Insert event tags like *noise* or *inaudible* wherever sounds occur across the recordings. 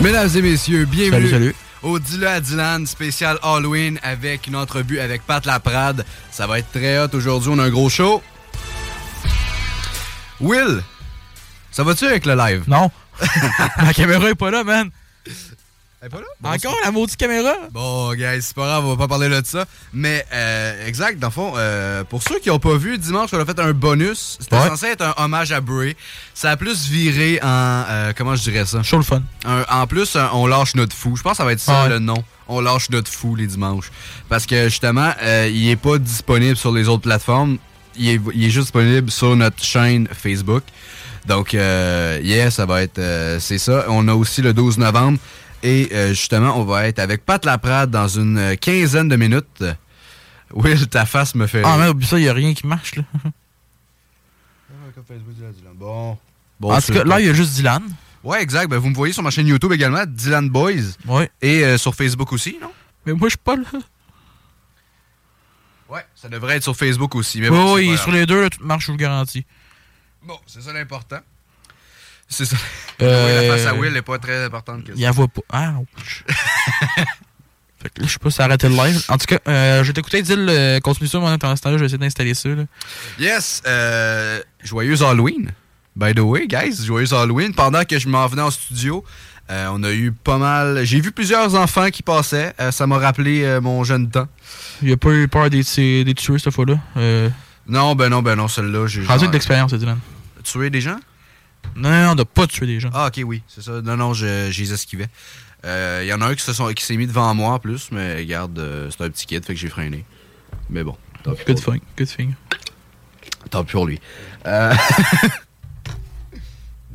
Mesdames et messieurs, bienvenue Salut, salut. au Dis-le à Dylan spécial Halloween avec une entrevue avec Pat Laprade. Ça va être très hot aujourd'hui, on a un gros show. Will, ça va-tu avec le live? Non. *laughs* la caméra est pas là, man. Elle est pas là? Bon, Encore la maudite caméra? Bon, guys, c'est pas grave, on va pas parler de ça. Mais, euh, exact, dans le fond, euh, pour ceux qui ont pas vu, dimanche, on a fait un bonus. C'était Ouais. censé être un hommage à Bray. Ça a plus viré en. euh, comment je dirais ça? Show le fun. Un- en plus, un- on lâche notre fou. Je pense que ça va être ça Ouais. le nom. On lâche notre fou les dimanches. Parce que justement, euh, il est pas disponible sur les autres plateformes. Il est, il est juste disponible sur notre chaîne Facebook. Donc, euh, yeah, ça va être. euh, c'est ça. On a aussi le 12 novembre. Et euh, justement, on va être avec Pat Laprade dans une euh, quinzaine de minutes. Will, ta face me fait. Ah, mais oublie ça, y a rien qui marche, là. Bon. Bon, en tout cas, là, il y a juste Dylan. Ouais, exact. Ben, vous me voyez sur ma chaîne YouTube également, Dylan Boys. Ouais. Et euh, sur Facebook aussi, non? Mais moi, je suis pas là. Ouais, ça devrait être sur Facebook aussi. Mais Oui, bon, sur les deux, là, tout marche, je vous le garantis. Bon, c'est ça l'important. C'est ça. Euh, *laughs* Oui, la face à Will n'est pas très importante. Il la voit pas. Ah, ouch. *laughs* fait que là, je sais pas si ça a arrêté le live. En tout cas, euh, je vais t'écouter, Dylan, euh, continue ça, moi, ce temps-là, je vais essayer d'installer ça, là. Yes, euh, joyeux Halloween. By the way, guys, joyeux Halloween. Pendant que je m'en venais en studio, euh, on a eu pas mal. J'ai vu plusieurs enfants qui passaient. Euh, ça m'a rappelé euh, mon jeune temps. Il a pas eu peur des, des, tueurs, cette fois-là. Euh, Non, ben non, ben non, celle-là. J'ai rendu Dylan. Tuer des gens? Non, non, non, de pas tuer des gens. Ah, ok, oui, c'est ça. Non, non, je, je les esquivais. Euh, Il y en a un qui se sont- qui s'est mis devant moi en plus, mais regarde, euh, c'est un petit kid, fait que j'ai freiné. Mais bon, tant pis Good thing, good thing. Tant pis pour lui. Euh, *laughs*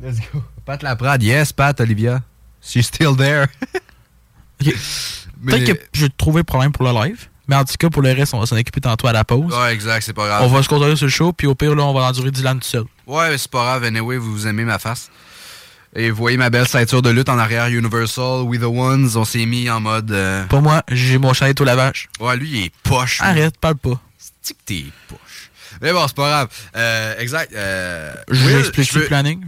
Let's go. Pat Laprade, yes, Pat, Olivia. She's still there. Ok. *laughs* Mais- Peut-être que j'ai trouvé problème pour le live. Mais en tout cas, pour le reste, on va s'en occuper tantôt à la pause. Ouais, exact, c'est pas grave. On va se concentrer sur le show, puis au pire, là, on va endurer Dylan tout seul. Ouais, mais c'est pas grave, anyway, vous, vous aimez ma face. Et vous voyez ma belle ceinture de lutte en arrière Universal, We the Ones, on s'est mis en mode... euh, Pour moi, j'ai mon chalet au lavage. Ouais, lui, il est poche. lui. Arrête, parle pas. C'est que t'es poche? Mais bon, c'est pas grave. Euh, exact. Euh, Je Will, explique je veux- le planning.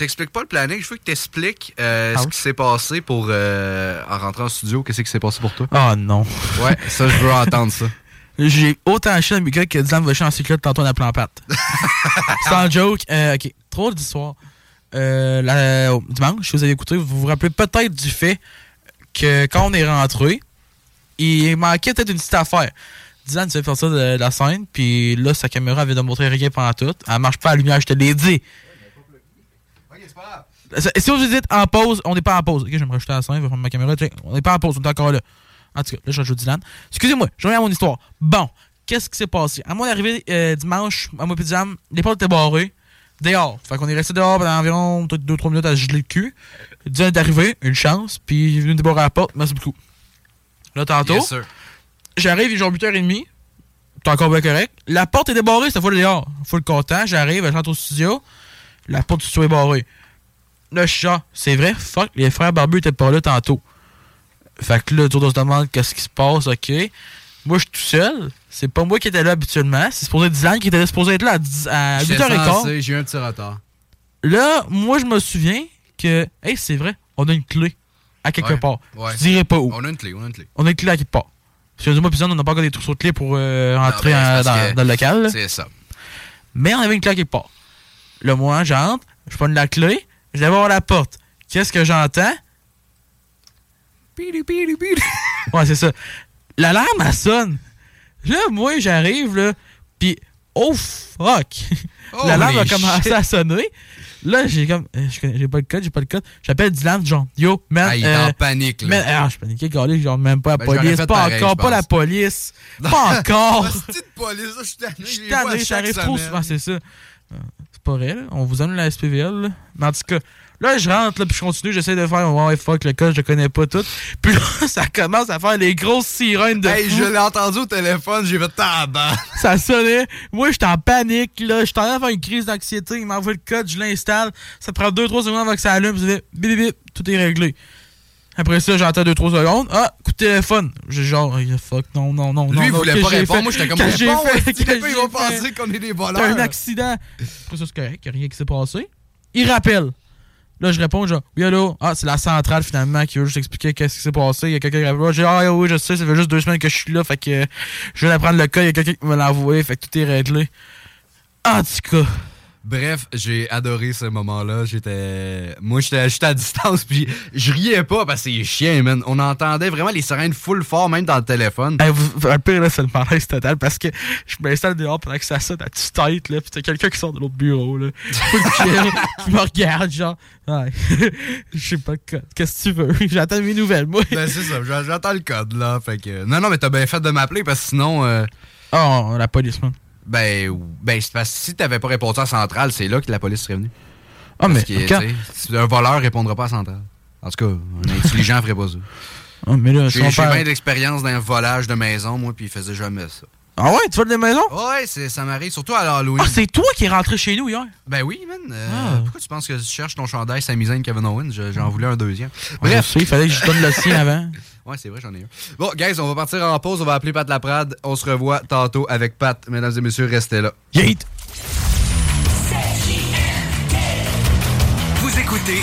T'expliques pas le planning, je veux que t'expliques euh, Ah ce oui? qui s'est passé pour... euh, en rentrant en studio, qu'est-ce qui s'est passé pour toi? Ah non. Ouais, ça, je veux entendre ça. *laughs* J'ai autant chier dans mes gars que Dylan va chier en cyclette tantôt appelant en patte. *laughs* Sans joke. Euh, ok, trop d'histoire. Euh, la- au dimanche, vous avez écouté, vous vous rappelez peut-être du fait que quand on est rentré, il manquait peut-être une petite affaire. Dylan s'est fait ça de, la scène, puis là, sa caméra avait de montrer rien pendant tout. Elle marche pas à la lumière, je te l'ai dit. Si vous dites en pause, on n'est pas en pause. Ok, je vais me rajouter à la scène, je vais prendre ma caméra. check. On n'est pas en pause, on est encore là. En tout cas, là, je rajoute Dylan. Excusez-moi, je reviens à mon histoire. Bon, qu'est-ce qui s'est passé? À mon arrivée euh, dimanche, à mon petit jam, les portes étaient barrées. Dehors. Fait qu'on est resté dehors pendant environ 2-3 minutes à geler le cul. Dylan est arrivé, une chance, puis il est venu débarrer à la porte. Merci beaucoup. Là, tantôt, Yes, j'arrive, il est genre 8h30. T'es encore bien correct. La porte est débarrée, cette fois dehors. Full content, j'arrive, je rentre au studio. La porte du studio est barrée. Suis genre, c'est vrai, fuck, les frères barbus étaient pas là tantôt. Fait que là, tout on se demande qu'est-ce qui se passe, ok. Moi, je suis tout seul. C'est pas moi qui étais là habituellement. C'est supposé être Dylan qui était supposé être là à, 10 à J'étais 8h15. censé, J'ai eu un petit retard. Là, moi, je me souviens que, hey, c'est vrai, on a une clé à quelque Ouais, part. ouais. Je dirais pas où. On a une clé, on a une clé. On a une clé à quelque part. Parce que moi, puis on n'a pas encore des trousseaux de clés pour euh, rentrer ben, dans, le local. C'est ça. Mais on avait une clé à quelque part. Là, moi, j'entre, je prends la clé, je vais voir la porte. Qu'est-ce que j'entends? *laughs* Ouais, c'est ça. L'alarme, elle sonne. Là, moi, j'arrive, là, pis oh fuck! *laughs* L'alarme a commencé shit. à sonner. Là, j'ai comme, euh, j'ai pas le code, j'ai pas le code. J'appelle Dylan, genre, yo, man. Ah, il est euh, en panique, là. man, ah, je paniquais, gars, genre, même pas la Ben, police. Pas pareil, encore, pas la police. *laughs* Pas encore. Petite police, je suis tanné. Je suis tanné, j'arrive trop souvent, c'est ça. C'est pas vrai, là. On vous donne la SPVL, là. Mais en tout cas, là, je rentre, là, puis je continue, j'essaie de faire, ouais, fuck, le code, je connais pas tout. Puis là, *laughs* ça commence à faire les grosses sirènes de Hey, fou. je l'ai entendu au téléphone, j'ai fait tabac. Ça sonnait. Moi, j'étais en panique, là. J'étais en train de faire une crise d'anxiété. Il m'envoie le code, je l'installe. Ça prend 2-3 secondes avant que ça allume. Ça fait bip, bip, bip. Tout est réglé. Après ça, j'entends 2-3 secondes. Ah, coup de téléphone. J'ai genre, fuck, non, non, non. Lui, non, il voulait pas répondre. Moi, j'étais comme, Que j'ai fait? ils vont penser qu'on est des voleurs? Un accident. Après ça, c'est correct. Y a rien qui s'est passé. Il rappelle. Là, je réponds, genre, oui, allô? Ah, c'est la centrale, finalement, qui veut juste expliquer qu'est-ce qui s'est passé. Il y a quelqu'un qui rappelle. J'ai dit, ah, oui, je sais, ça fait juste deux semaines que je suis là. Fait que je viens d'apprendre le cas. Il y a quelqu'un qui me l'a envoyé. Fait que tout est réglé. En tout cas. Bref, j'ai adoré ce moment-là. J'étais. Moi, j'étais j'étais à distance, *laughs* puis je riais pas parce que c'est chiant, man. On entendait vraiment les sirènes full fort, même dans le téléphone. Hey, vous, le pire, là, c'est le malaise total parce que je m'installe dehors pendant que ça sonne à toute tête, là, pis t'as quelqu'un qui sort de l'autre bureau, là. Qui *laughs* me regarde, genre, ouais, *laughs* je sais pas. Qu'est-ce que tu veux? J'attends mes nouvelles, moi. Ben, c'est ça, j'a- j'attends le code, là. Fait que. Non, non, mais t'as bien fait de m'appeler parce que sinon. euh, Oh, la police, man. Ben, ben c'est parce que si t'avais pas répondu à Centrale, c'est là que la police serait venue. Ah, mais, Parce quand- un voleur répondra pas à Centrale. En tout cas, un *laughs* intelligent ferait pas ça. Ah, mais là, J'ai parle- bien d'expérience dans un volage de maison, moi, puis il faisait jamais ça. Ah ouais, tu vas des maisons? Ouais, ça m'arrive, surtout à l'Halloween. Ah, c'est toi qui es rentré chez nous hier? Ben oui, man. euh, Ah. Pourquoi tu penses que je cherche ton chandail Sami Kevin Owens? Je- J'en voulais un deuxième. Bref, Bref. il fallait que je donne le sien avant. *laughs* Ouais, c'est vrai, j'en ai un. Bon, guys, on va partir en pause. On va appeler Pat Laprade. On se revoit tantôt avec Pat. Mesdames et messieurs, restez là. Yeet! Vous écoutez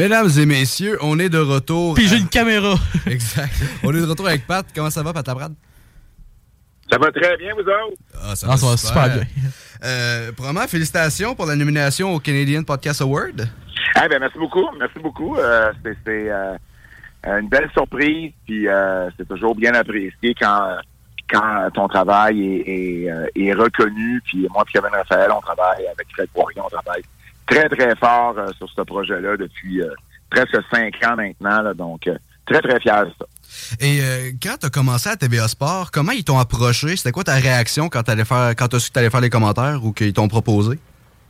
Mesdames et messieurs, on est de retour. Puis j'ai une caméra. *laughs* Exact. On est de retour avec Pat. Comment ça va, Pat Laprade? Ça va très bien, vous autres? Ah, ça Ah, ça va super bien. Euh, premièrement, félicitations pour la nomination au Canadian Podcast Award. Eh ben, merci beaucoup, merci beaucoup. Euh, c'est c'est, euh, une belle surprise, puis euh, c'est toujours bien apprécié quand quand ton travail est, est, euh, est reconnu. Puis moi, puis Kevin Raphaël, on travaille avec Fred Poirier, on travaille très très fort euh, sur ce projet-là depuis euh, presque cinq ans maintenant. là. donc euh, très très fier de ça. Et euh, quand tu as commencé à TVA Sport, comment ils t'ont approché? C'était quoi ta réaction quand tu faire quand as su que tu allais faire les commentaires ou qu'ils t'ont proposé?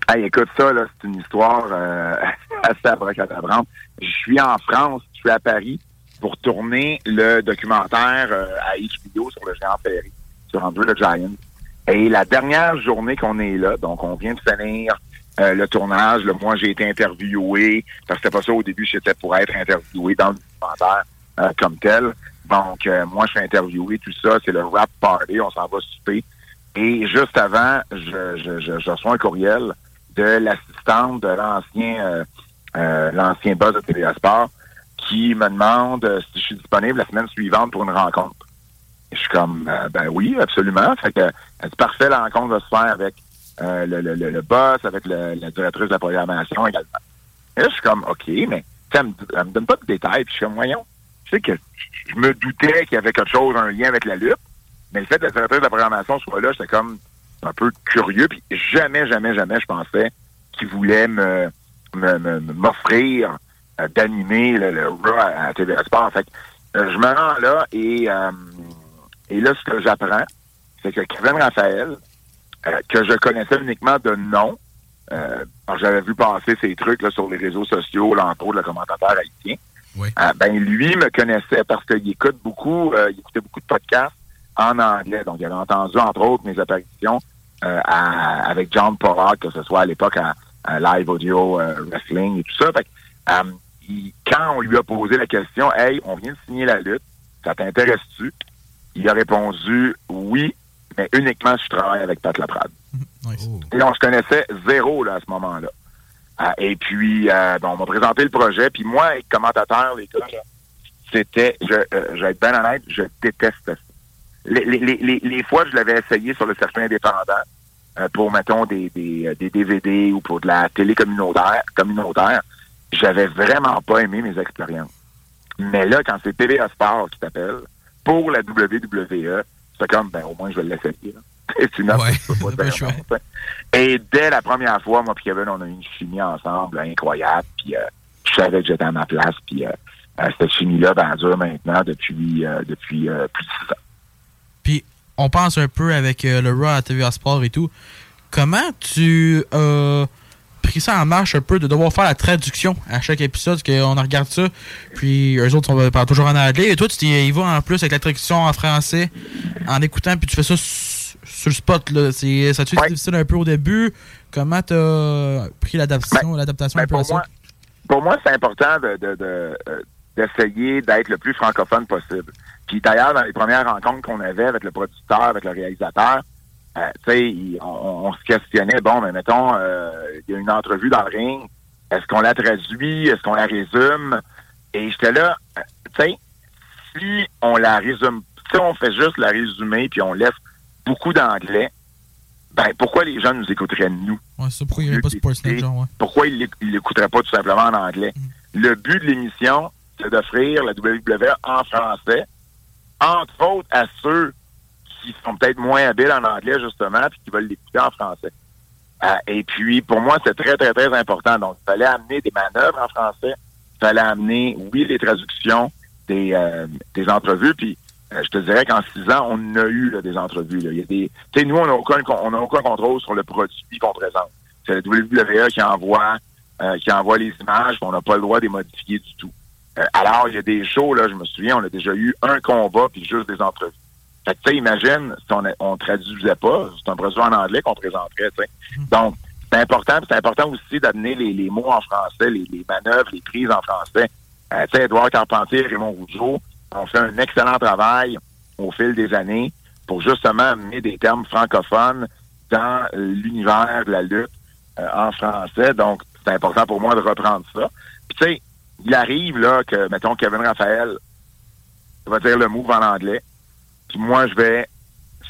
Hey, écoute ça, là, c'est une histoire euh, *laughs* assez abracadabrante. Je suis en France, je suis à Paris pour tourner le documentaire euh, à HBO sur le géant Ferry, sur Andrew the Giant. Et la dernière journée qu'on est là, donc on vient de finir euh, le tournage, là, moi j'ai été interviewé, parce que c'était pas ça au début, j'étais pour être interviewé dans le documentaire euh, comme tel. Donc euh, moi je suis interviewé, tout ça, c'est le rap party, on s'en va souper. Et juste avant, je, je, je, je reçois un courriel de l'assistante de l'ancien euh, euh, l'ancien boss de TVA Sport qui me demande si je suis disponible la semaine suivante pour une rencontre. Et je suis comme ben oui, absolument. Fait que dit parfait, la rencontre va se faire avec euh, le, le, le, boss, avec le, la directrice de la programmation également. Et là, je suis comme OK, mais elle me, elle me donne pas de détails, puis je suis comme voyons. Je sais que je me doutais qu'il y avait quelque chose, un lien avec la lutte, mais le fait que la directrice de la programmation soit là, j'étais comme un peu curieux, puis jamais, jamais, jamais je pensais qu'il voulait me m'offrir euh, d'animer le, le à, à TVA Sport. Fait que, euh, je me rends là et euh, Et là, ce que j'apprends, c'est que Kevin Raphaël, que je connaissais uniquement de nom, euh, j'avais vu passer ces trucs là, sur les réseaux sociaux, l'entour de le commentateur haïtien, euh, ben lui me connaissait parce qu'il écoute beaucoup, euh, il écoutait beaucoup de podcasts en anglais. Donc, il avait entendu, entre autres, mes apparitions euh, à- avec John Pollard, que ce soit à l'époque à, à Live Audio euh, Wrestling et tout ça. Fait que, euh, il- quand on lui a posé la question, Hey, on vient de signer la lutte, ça t'intéresse-tu? Il a répondu oui, mais uniquement si je travaille avec Pat Laprade. Et donc, je connaissais zéro là, à ce moment-là. Ah, et puis, euh, bon, on m'a présenté le projet. Puis moi, être commentateur, les gars, c'était, je, euh, je vais être bien honnête, je déteste ça. Les, les, les, les- fois que je l'avais essayé sur le circuit indépendant, euh, pour, mettons, des, des, des DVD ou pour de la télé communautaire, communautaire j'avais vraiment pas aimé mes expériences. Mais là, quand c'est TVA Sport qui t'appelle, pour la WWE, c'est comme, ben, au moins, je vais l'essayer. je *laughs* peux pas *laughs* dire non. Et dès la première fois, moi et Kevin, on a eu une chimie ensemble incroyable. Puis euh, je savais que j'étais à ma place. Puis euh, euh, cette chimie-là, ben, dure maintenant depuis, euh, depuis plus de six ans. Puis, on pense un peu avec le Raw à TVA Sport et tout. Comment tu as pris ça en marche un peu de devoir faire la traduction à chaque épisode? Parce qu'on regarde ça, puis eux autres, on parle toujours en anglais. Et toi, tu y vas en plus avec la traduction en français, en écoutant, puis tu fais ça sur le spot. Là. C'est, ça a-tu été difficile un peu au début? Comment tu as pris l'adaptation, l'adaptation un peu à pour ça? moi, pour moi, c'est important de, de, de, euh, d'essayer d'être le plus francophone possible. Puis d'ailleurs, dans les premières rencontres qu'on avait avec le producteur, avec le réalisateur, euh, tu sais, il- on, on se questionnait, bon, mais mettons, euh, il y a une entrevue dans le ring, est-ce qu'on la traduit, est-ce qu'on la résume? Et j'étais là, euh, tu sais, si on la résume, si on fait juste la résumer puis on laisse beaucoup d'anglais, ben pourquoi les gens nous écouteraient nous? Ouais, c'est ça, pourquoi pas Sportsnet, ouais. ils ils l'écouteraient pas tout simplement en anglais? Le but de l'émission, c'est d'offrir la WWE en français, entre autres à ceux qui sont peut-être moins habiles en anglais, justement, puis qui veulent l'écouter en français. Euh, et puis, pour moi, c'est très, très, très important. Donc, il fallait amener des manœuvres en français. Il fallait amener, oui, les traductions des, euh, des entrevues. Puis, euh, je te dirais qu'en six ans, on a eu des entrevues. Il y a des, tu sais, nous, on n'a aucun, aucun contrôle sur le produit qu'on présente. C'est la WWE qui envoie, qui envoie les images, on n'a pas le droit de les modifier du tout. Alors, il y a des shows, là, je me souviens, on a déjà eu un combat puis juste des entrevues. Fait que, tu sais, imagine si on, on traduisait pas, c'est un produit en anglais qu'on présenterait, sais. Donc, c'est important, c'est important aussi d'amener les, les mots en français, les, les manœuvres, les prises en français. Euh, tu sais, Edouard Carpentier et Raymond Rougeau ont fait un excellent travail au fil des années pour justement amener des termes francophones dans l'univers de la lutte euh, en français. Donc, c'est important pour moi de reprendre ça. Puis, tu sais, il arrive, là, que, mettons, Kevin Raphaël va dire le move en anglais, puis moi, je vais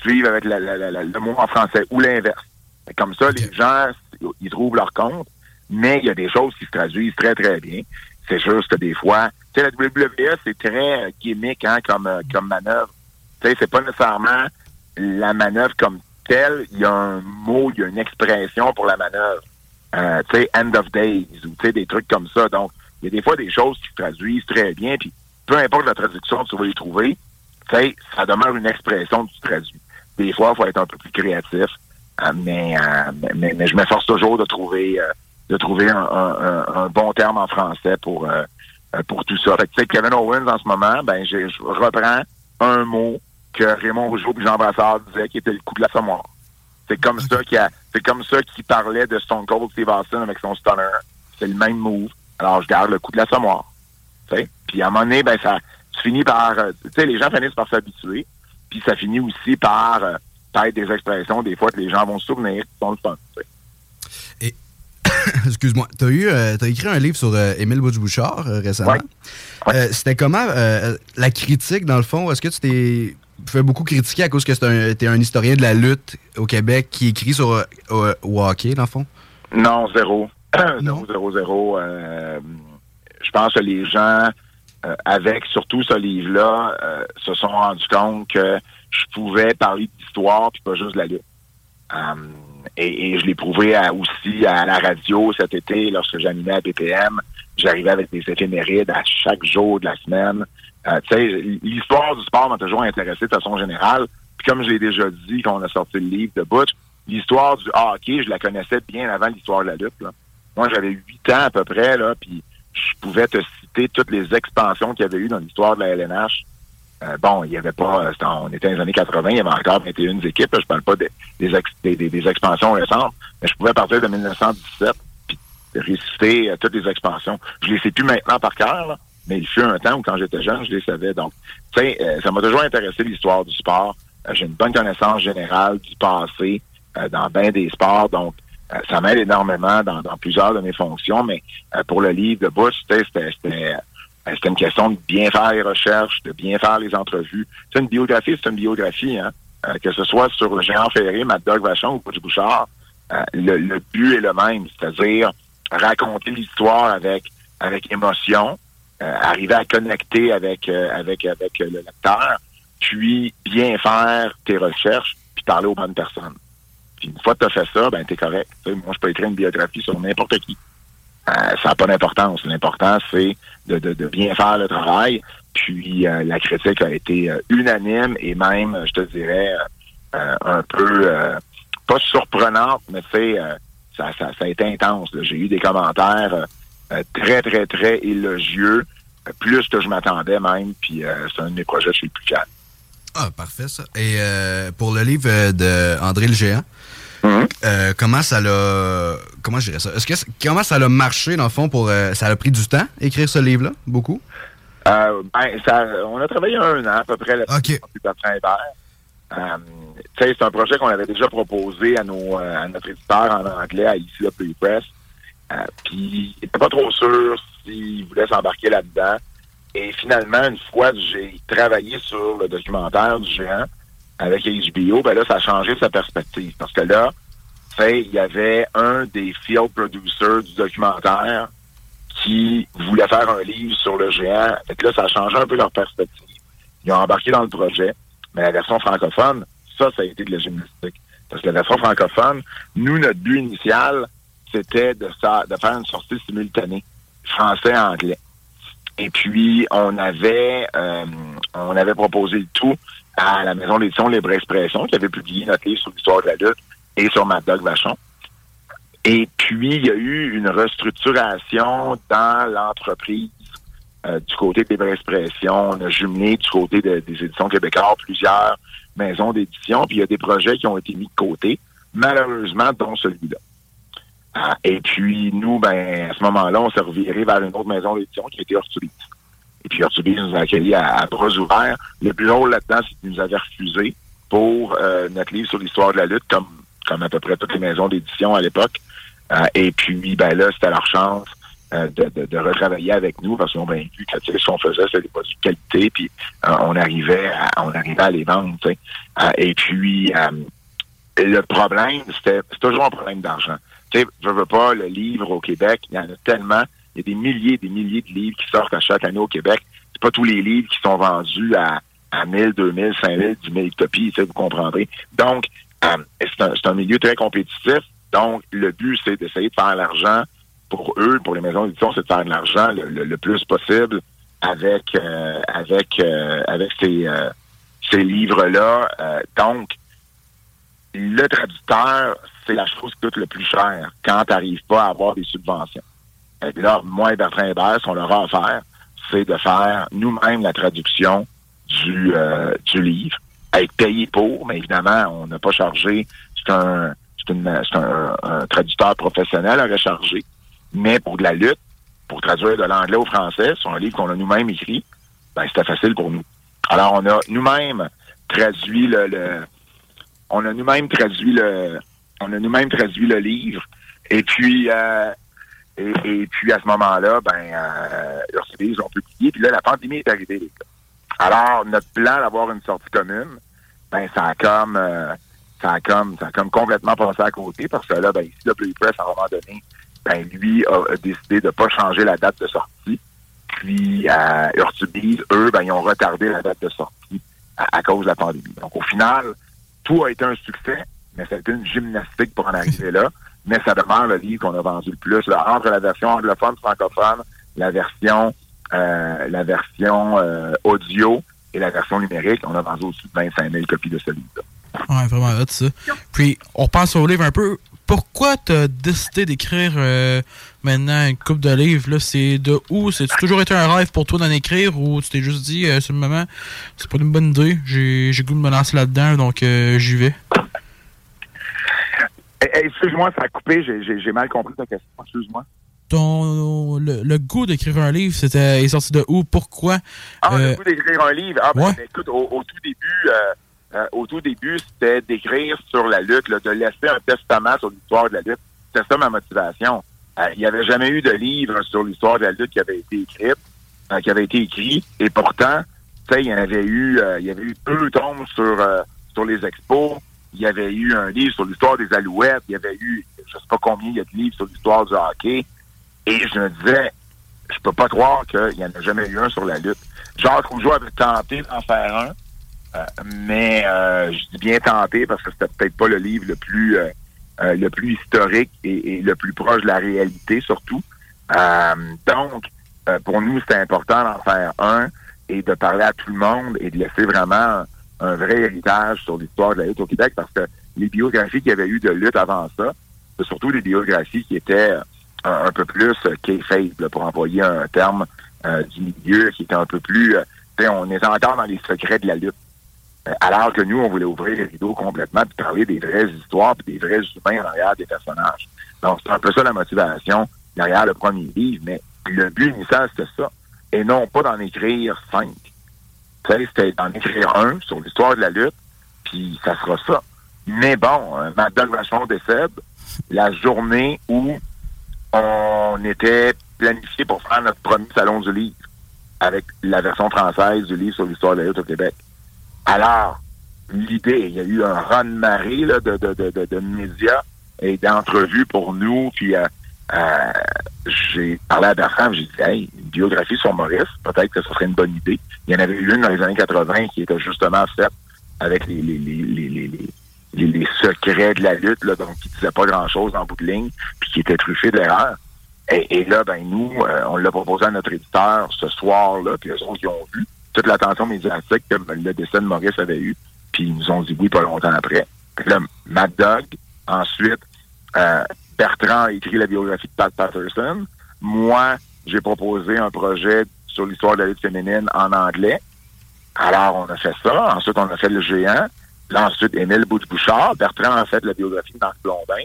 suivre avec la- la- la- la- le mot en français ou l'inverse. Comme ça, les gens, ils trouvent leur compte, mais il y a des choses qui se traduisent très, très bien. C'est juste que des fois, tu sais, la WWE, c'est très euh, gimmick hein, comme, euh, comme manœuvre. Tu sais, c'est pas nécessairement la manœuvre comme telle. Il y a un mot, il y a une expression pour la manœuvre. Euh, tu sais, end of days ou tu sais, des trucs comme ça. Donc, il y a des fois des choses qui se traduisent très bien, puis peu importe la traduction que tu vas y trouver, sais, ça demeure une expression que tu traduis. Des fois, il faut être un peu plus créatif, euh, mais, euh, mais, mais je m'efforce toujours de trouver euh, de trouver un, un- un- un bon terme en français pour pour tout ça. Fait que, Kevin Owens, en ce moment, ben, je reprends un mot que Raymond Rougeau et Jean Brassard disaient qui était le coup de la sommoire. C'est comme ça qu'il a, c'est comme ça qu'il parlait de Stone Cold Steve Austin avec son stunner. C'est le même move. Alors, je garde le coup de la sommoire. Puis à un moment donné, ben, ça, tu finis par, euh, tu sais, les gens finissent par s'habituer. Puis ça finit aussi par, euh, par être des expressions, des fois, que les gens vont se souvenir, sont le fun. tu sais. *coughs* Excuse-moi, t'as eu, euh, t'as écrit un livre sur euh, Émile euh, récemment. Euh, C'était comment euh, la critique dans le fond? Est-ce que tu t'es fait beaucoup critiquer à cause que un- t'es un historien de la lutte au Québec qui écrit sur au hockey dans le fond? Non, zéro. *coughs* zéro, zéro, zéro. Euh, je pense que les gens, euh, avec surtout ce livre-là, euh, se sont rendus compte que je pouvais parler d'histoire puis pas juste de la lutte. Euh, et, et je l'ai prouvé à- aussi à la radio cet été lorsque j'animais à BPM. J'arrivais avec des éphémérides à chaque jour de la semaine. Euh, tu sais, l'histoire du sport m'a toujours intéressé de façon générale. Puis comme je l'ai déjà dit quand on a sorti le livre de Butch, l'histoire du hockey, je la connaissais bien avant l'histoire de la lutte. là. Moi, j'avais huit ans à peu près, là, puis je pouvais te toutes les expansions qu'il y avait eu dans l'histoire de la LNH. Euh, bon, il y avait pas, euh, on était dans les années 80, il y avait encore 21 équipes. Je parle pas des, des, ex- des- des- des expansions récentes, mais je pouvais partir de 1917 puis réciter euh, toutes les expansions. Je les sais plus maintenant par cœur, mais il fut un temps où quand j'étais jeune, je les savais. Donc, tu sais, ça m'a toujours intéressé l'histoire du sport. J'ai une bonne connaissance générale du passé dans bien des sports, donc ça m'aide énormément dans, dans plusieurs de mes fonctions. Mais euh, pour le livre de Bush, euh, c'était une question de bien faire les recherches, de bien faire les entrevues. C'est une biographie, c'est une biographie, hein. Euh, que ce soit sur géant ferré, Mad Dog Vachon ou Butch Bouchard, euh, le, le but est le même, c'est-à-dire raconter l'histoire avec avec émotion, euh, arriver à connecter avec euh, avec avec euh, le lecteur, puis bien faire tes recherches, puis parler aux bonnes personnes. Puis une fois que tu as fait ça, ben t'es correct. Tu sais, moi, je peux écrire une biographie sur n'importe qui. Euh, ça n'a pas d'importance. L'important, c'est de, de, de bien faire le travail. Puis euh, la critique a été euh, unanime et même, je te dirais, euh, un peu euh, pas surprenante, mais tu sais, ça, ça, ça a été intense. J'ai eu des commentaires très, très, très élogieux, plus que je m'attendais même. Puis c'est un de mes projets chez le plus calme. Ah, parfait, ça. Et euh, pour le livre euh, de André le Géant, euh, comment ça l'a. Comment je dirais ça? Est-ce que comment ça l'a marché, dans le fond, pour. euh, ça a pris du temps, écrire ce livre-là? Beaucoup? Euh, ben, ça, on a travaillé un an à peu près Bertrand Hébert. Euh, c'est un projet qu'on avait déjà proposé à nos à notre éditeur en anglais, à Play Press. Puis, il n'était pas trop sûr s'il voulait s'embarquer là-dedans. Et finalement, une fois que j'ai travaillé sur le documentaire du géant avec HBO, ben là, ça a changé sa perspective. Parce que là, il y avait un des field producers du documentaire qui voulait faire un livre sur le géant. Fait que là, ça a changé un peu leur perspective. Ils ont embarqué dans le projet, mais la version francophone, ça, ça a été de la gymnastique. Parce que la version francophone, nous, notre but initial, c'était de, de faire une sortie simultanée, français-anglais. Et puis, on avait, euh, on avait proposé le tout à la maison d'édition Libre Expression, qui avait publié notre livre sur l'histoire de la lutte et sur Mad Dog Vachon. Et puis, il y a eu une restructuration dans l'entreprise euh, du côté de Libre Expression. On a jumelé du côté de- des éditions québécoises plusieurs maisons d'édition, puis il y a des projets qui ont été mis de côté, malheureusement, dont celui-là. Ah, et puis, nous, ben, à ce moment-là, on s'est reviré vers une autre maison d'édition qui était Ortubise. Et puis, Ortubise nous a accueillis à, à bras ouverts. Le plus drôle là-dedans, c'est qu'ils nous avaient refusé pour euh, notre livre sur l'histoire de la lutte, comme, comme à peu près toutes les maisons d'édition à l'époque. Euh, et puis, ben là, c'était leur chance euh, de, de, de retravailler avec nous parce qu'ils ont bien vu que ce qu'on faisait, c'était des produits de qualité, puis euh, on arrivait à, on arrivait à les vendre. Euh, et puis, le problème, c'était toujours un problème d'argent. Tu sais, je veux pas, le livre au Québec, il y en a tellement, il y a des milliers des milliers de livres qui sortent à chaque année au Québec. C'est pas tous les livres qui sont vendus à, à 1000, 2000, 5000, 10 000 copies, vous comprendrez. Donc, euh, c'est un, milieu très compétitif. Donc, le but, c'est d'essayer de faire l'argent pour eux, pour les maisons d'édition, c'est de faire de l'argent le plus possible avec euh, avec euh, avec ces, euh, ces livres-là. Euh, donc, le traducteur, c'est la chose qui coûte le plus cher quand tu n'arrives pas à avoir des subventions. Et puis là, moi et Bertrand Hébert, ce qu'on leur a offert, c'est de faire nous-mêmes la traduction du, euh, du livre, être payé pour, mais évidemment, on n'a pas chargé. C'est un, c'est une- c'est un, un traducteur professionnel à recharger, mais pour de la lutte, pour traduire de l'anglais au français, sur un livre qu'on a nous-mêmes écrit, ben, c'était facile pour nous. Alors, on a nous-mêmes traduit le- on a nous-mêmes traduit le, on a nous-mêmes traduit le livre, et puis, euh, et, puis à ce moment-là, ben, euh, Ursulise ont publié, puis là, la pandémie est arrivée. Alors, notre plan d'avoir une sortie commune, ben, ça a comme, euh, ça a comme, ça a comme complètement passé à côté, parce que là, ben, ici, le Play Press, à un moment donné, ben, lui a, décidé de pas changer la date de sortie. Puis, euh, Urtubise, eux, ben, ils ont retardé la date de sortie à cause de la pandémie. Donc, au final, tout a été un succès, mais ça une gymnastique pour en arriver là. Mais ça demeure le livre qu'on a vendu le plus. entre la version anglophone, francophone, la version euh, la version euh, audio et la version numérique. On a vendu au-dessus de 25 000 copies de ce livre-là. Ouais, vraiment hot, ça. Puis, on repasse au livre un peu. Pourquoi t'as décidé d'écrire euh, maintenant une coupe de livres? C'est de où? C'est toujours été un rêve pour toi d'en écrire ou tu t'es juste dit, c'est le moment, c'est pas une bonne idée, j'ai goût de me lancer là-dedans, donc j'y vais. Excuse-moi, ça a coupé, j'ai- mal compris ta question, excuse-moi. Ton, le, le goût d'écrire un livre, c'était est sorti de où? Pourquoi? Ah, Euh, le coup d'écrire un livre. Ah, ben, ouais. ben, écoute, au, au tout début, euh, euh, au tout début, c'était d'écrire sur la lutte, là, de laisser un testament sur l'histoire de la lutte. C'était ça ma motivation. Euh, il n'y avait jamais eu de livre sur l'histoire de la lutte qui avait été écrite, euh, qui avait été écrit, et pourtant, il y en avait eu, euh, il y avait eu deux tomes sur euh, sur les expos. Il y avait eu un livre sur l'histoire des Alouettes. Il y avait eu, je sais pas combien il y a de livres sur l'histoire du hockey. Et je me disais, je peux pas croire qu'il n'y en a jamais eu un sur la lutte. Jacques Rougeau avait tenté d'en faire un, euh, mais euh, je dis bien tenté parce que c'était peut-être pas le livre le plus euh, le plus historique et, le plus proche de la réalité surtout. Donc, pour nous, c'était important d'en faire un et de parler à tout le monde et de laisser vraiment un vrai héritage sur l'histoire de la lutte au Québec parce que les biographies qu'il y avait eu de lutte avant ça, c'est surtout des biographies qui étaient euh, un, peu plus euh, kayfabe, là, pour employer un terme euh, du milieu qui était un peu plus... euh, on est encore dans les secrets de la lutte. Euh, alors que nous, on voulait ouvrir les rideaux complètement puis parler des vraies histoires puis des vrais humains derrière des personnages. Donc, c'est un peu ça la motivation derrière le premier livre, mais le but initial, c'était ça. Et non pas d'en écrire cinq. C'était d'en écrire un sur l'histoire de la lutte, puis ça sera ça. Mais bon, euh, Mad Dog Vachon décède la journée où on était planifié pour faire notre premier salon du livre avec la version française du livre sur l'histoire de la lutte au Québec. Alors, l'idée, il y a eu un run de marée de, de, de, de médias et d'entrevues pour nous. Puis euh, euh, j'ai parlé à Bertrand, j'ai dit Hey, une biographie sur Maurice, peut-être que ce serait une bonne idée. Il y en avait eu une dans les années 80 qui était justement faite avec les, les, les, les, secrets de la lutte, là, donc qui disait pas grand-chose en bout de ligne, puis qui était truffé d'erreurs. Et, et là, ben nous, euh, on l'a proposé à notre éditeur ce soir-là, puis eux autres qui ont vu toute l'attention médiatique que le décès de Maurice avait eu, puis ils nous ont dit oui pas longtemps après. Puis là, Mad Dog, ensuite, euh, Bertrand a écrit la biographie de Pat Patterson. Moi, j'ai proposé un projet sur l'histoire de la lutte féminine en anglais. Alors, on a fait ça. Ensuite, on a fait le géant. Là, ensuite, Émile Bouche-Bouchard. Bertrand a fait la biographie de Marc Blondin.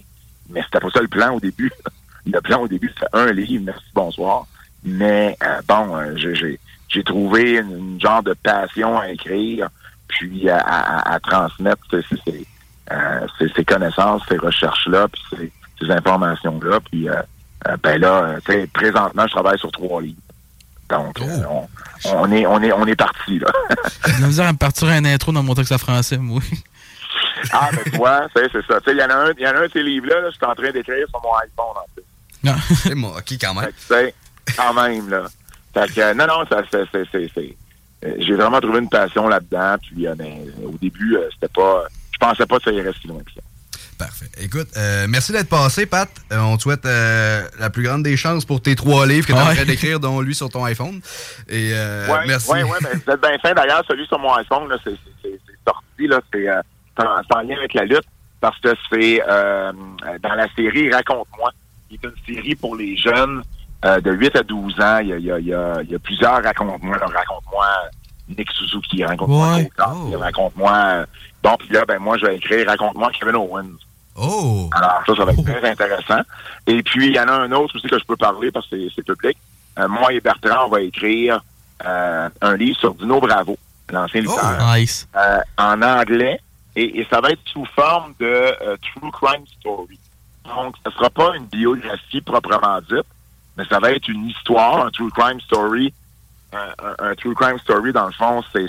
Mais c'était pas ça le plan au début. *laughs* Le plan au début, c'était un livre, merci, bonsoir. Mais euh, bon, euh, j'ai- trouvé une, genre de passion à écrire, puis à, transmettre euh, ces- ces connaissances, ces recherches-là, ces, informations-là. Puis euh, euh, ben là, euh, tu sais, présentement, je travaille sur trois livres. Donc, euh, on, on est on est on est parti là. *laughs* La misère à me partir un intro dans mon texte en français, moi. ah ben toi, c'est c'est ça. Tu sais, il y en a un, il y en a un de ces livres-là, là, je suis en train d'écrire sur mon iPhone en plus. Non. *laughs* C'est moi, ok, quand même. Fait que, tu sais, quand même, là. Fait que, euh, non, non, ça, c'est, c'est, c'est, c'est- j'ai vraiment trouvé une passion là-dedans. Puis, euh, ben, au début, euh, c'était pas, je pensais pas que ça irait si loin que ça. Parfait. Écoute, euh, merci d'être passé, Pat. Euh, on te souhaite euh, la plus grande des chances pour tes trois livres que tu es en train d'écrire, dont lui sur ton iPhone. Et euh, ouais, merci. ouais, ouais, ben, vous êtes bien fin. D'ailleurs, celui sur mon iPhone, là, c'est, c'est, c'est- c'est sorti, là, c'est, euh, c'est en, c'est en lien avec la lutte, parce que c'est euh, dans la série Raconte-moi, qui est une série pour les jeunes euh, de 8 à 12 ans. Il y a, il y a, il y a, il y a plusieurs Raconte-moi. là. Raconte-moi Nick Suzuki, Raconte-moi Ouais. Carter, Raconte-moi... Bon, puis là, ben moi, je vais écrire Raconte-moi Kevin Owens. Oh! Alors, ça, ça va être très intéressant. Et puis, il y en a un autre aussi que je peux parler parce que c'est- public. Euh, moi et Bertrand, on va écrire euh, un livre sur Dino Bravo, l'ancien lutteur, Nice. euh, en anglais. Et, et ça va être sous forme de True Crime Story. Donc, ce sera pas une biographie proprement dite, mais ça va être une histoire, un True Crime Story. Un, un- un True Crime Story, dans le fond, c'est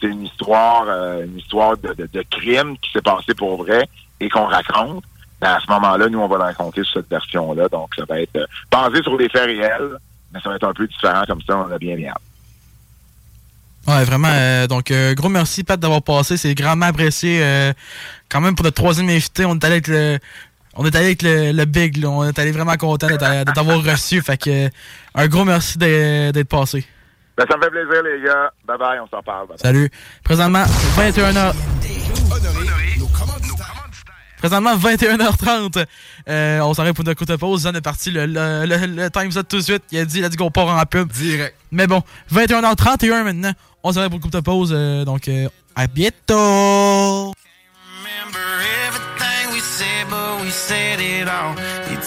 c'est une histoire, euh, une histoire de, crime qui s'est passé pour vrai et qu'on raconte. Ben, à ce moment-là, nous, on va la raconter sur cette version-là. Donc, ça va être euh, basé sur des faits réels, mais ça va être un peu différent comme ça. On a bien bien. Ouais, vraiment. euh, donc, euh, gros merci, Pat, d'avoir passé. C'est grandement apprécié. quand même, pour notre troisième invité, on est allé avec le, On est allé avec le, le Big. On est allé vraiment content de t'a- de t'avoir reçu. Fait que, un gros merci d'être passé. Ben, ça me fait plaisir, les gars. Bye bye, on s'en parle. Bye bye. Salut. Présentement, 21h. Présentement, 21h30. Euh, on s'arrête pour une courte pause. Zan est parti le, le, le, le time set tout de suite. Il a dit, let's go, part en pub. Direct. Mais bon, 21h31 maintenant. On s'arrête pour une courte pause. euh, donc, euh, à bientôt.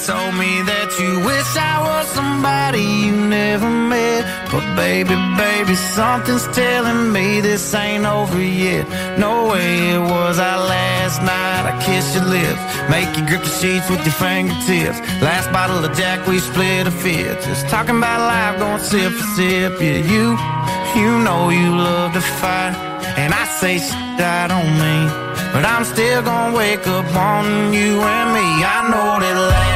Told me that you wish I was somebody you never met. But baby, baby, something's telling me this ain't over yet. No way it was our last night. I kissed your lips, make you grip the sheets with your fingertips. Last bottle of Jack, we split a fifth. Just talking about life, going sip for sip. Yeah, you, you know you love to fight. And I say shit I don't mean. But I'm still gonna wake up on you and me. I know that last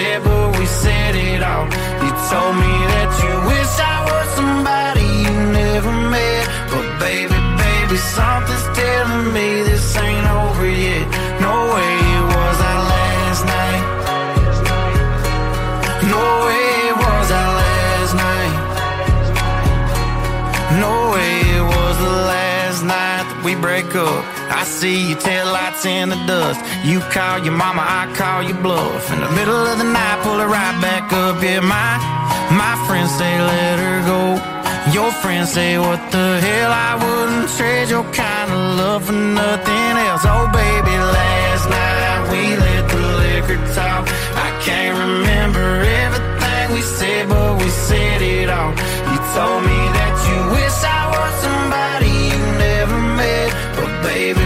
said, but we said it all. You told me that you wish I was somebody you never met. But baby, baby, something's telling me this ain't over yet. No way it was our last night. No way it was our last night. No way it was the last night that we break up. See your taillights in the dust. You call your mama, I call your bluff. In the middle of the night, pull it right back up. Yeah, my my friends say let her go. Your friends say what the hell? I wouldn't trade your kind of love for nothing else. Oh baby, last night we let the liquor talk. I can't remember everything we said, but we said it all. You told me that you wish I was somebody you never met. But baby,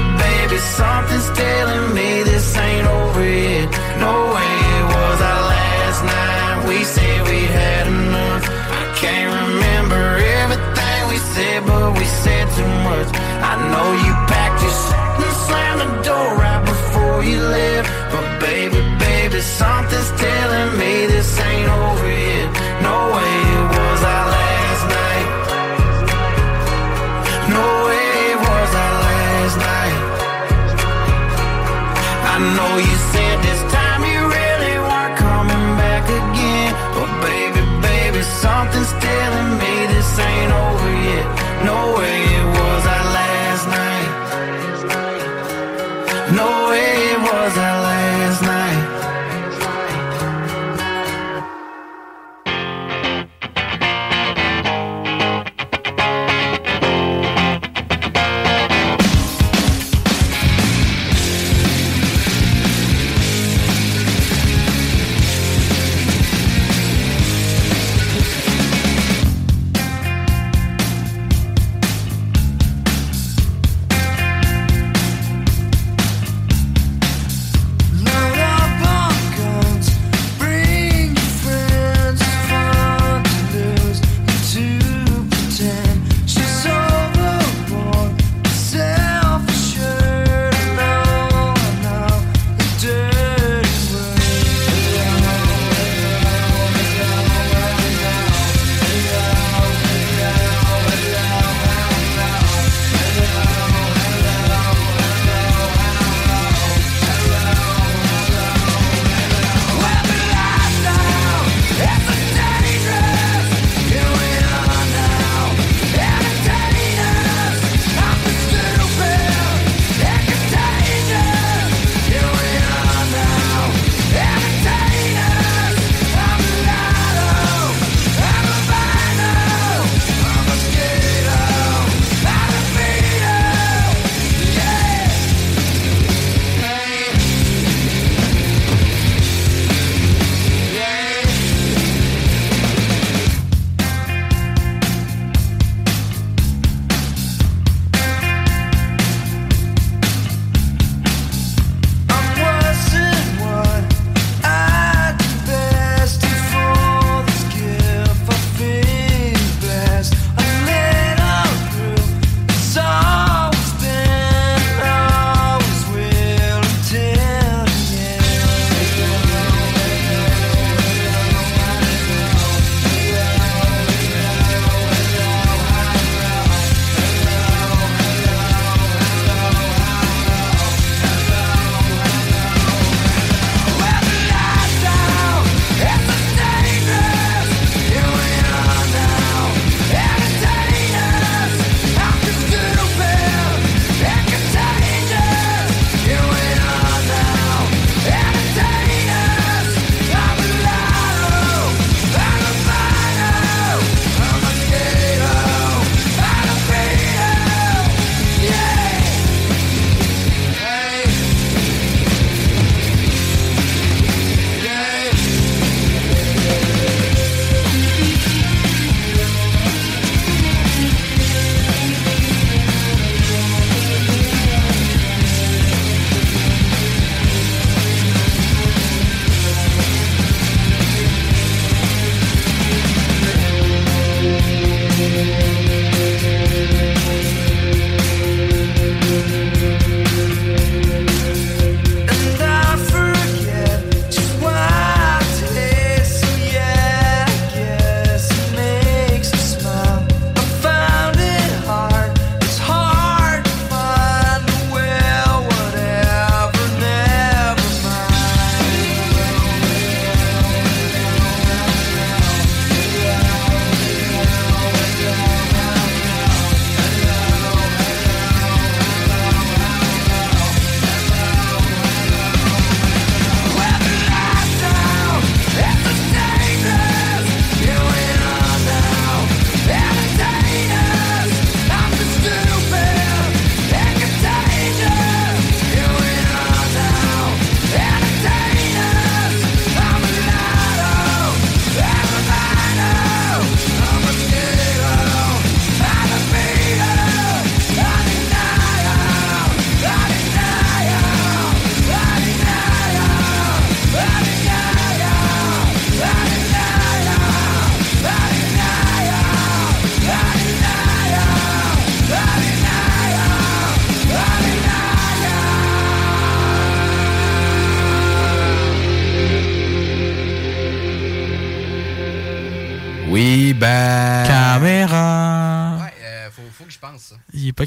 something's telling me this ain't over yet. No way it was our last night. We said we had enough. I can't remember everything we said, but we said too much. I know you packed your shit and slammed the door right before you left. But baby, baby, something's telling me this ain't over you said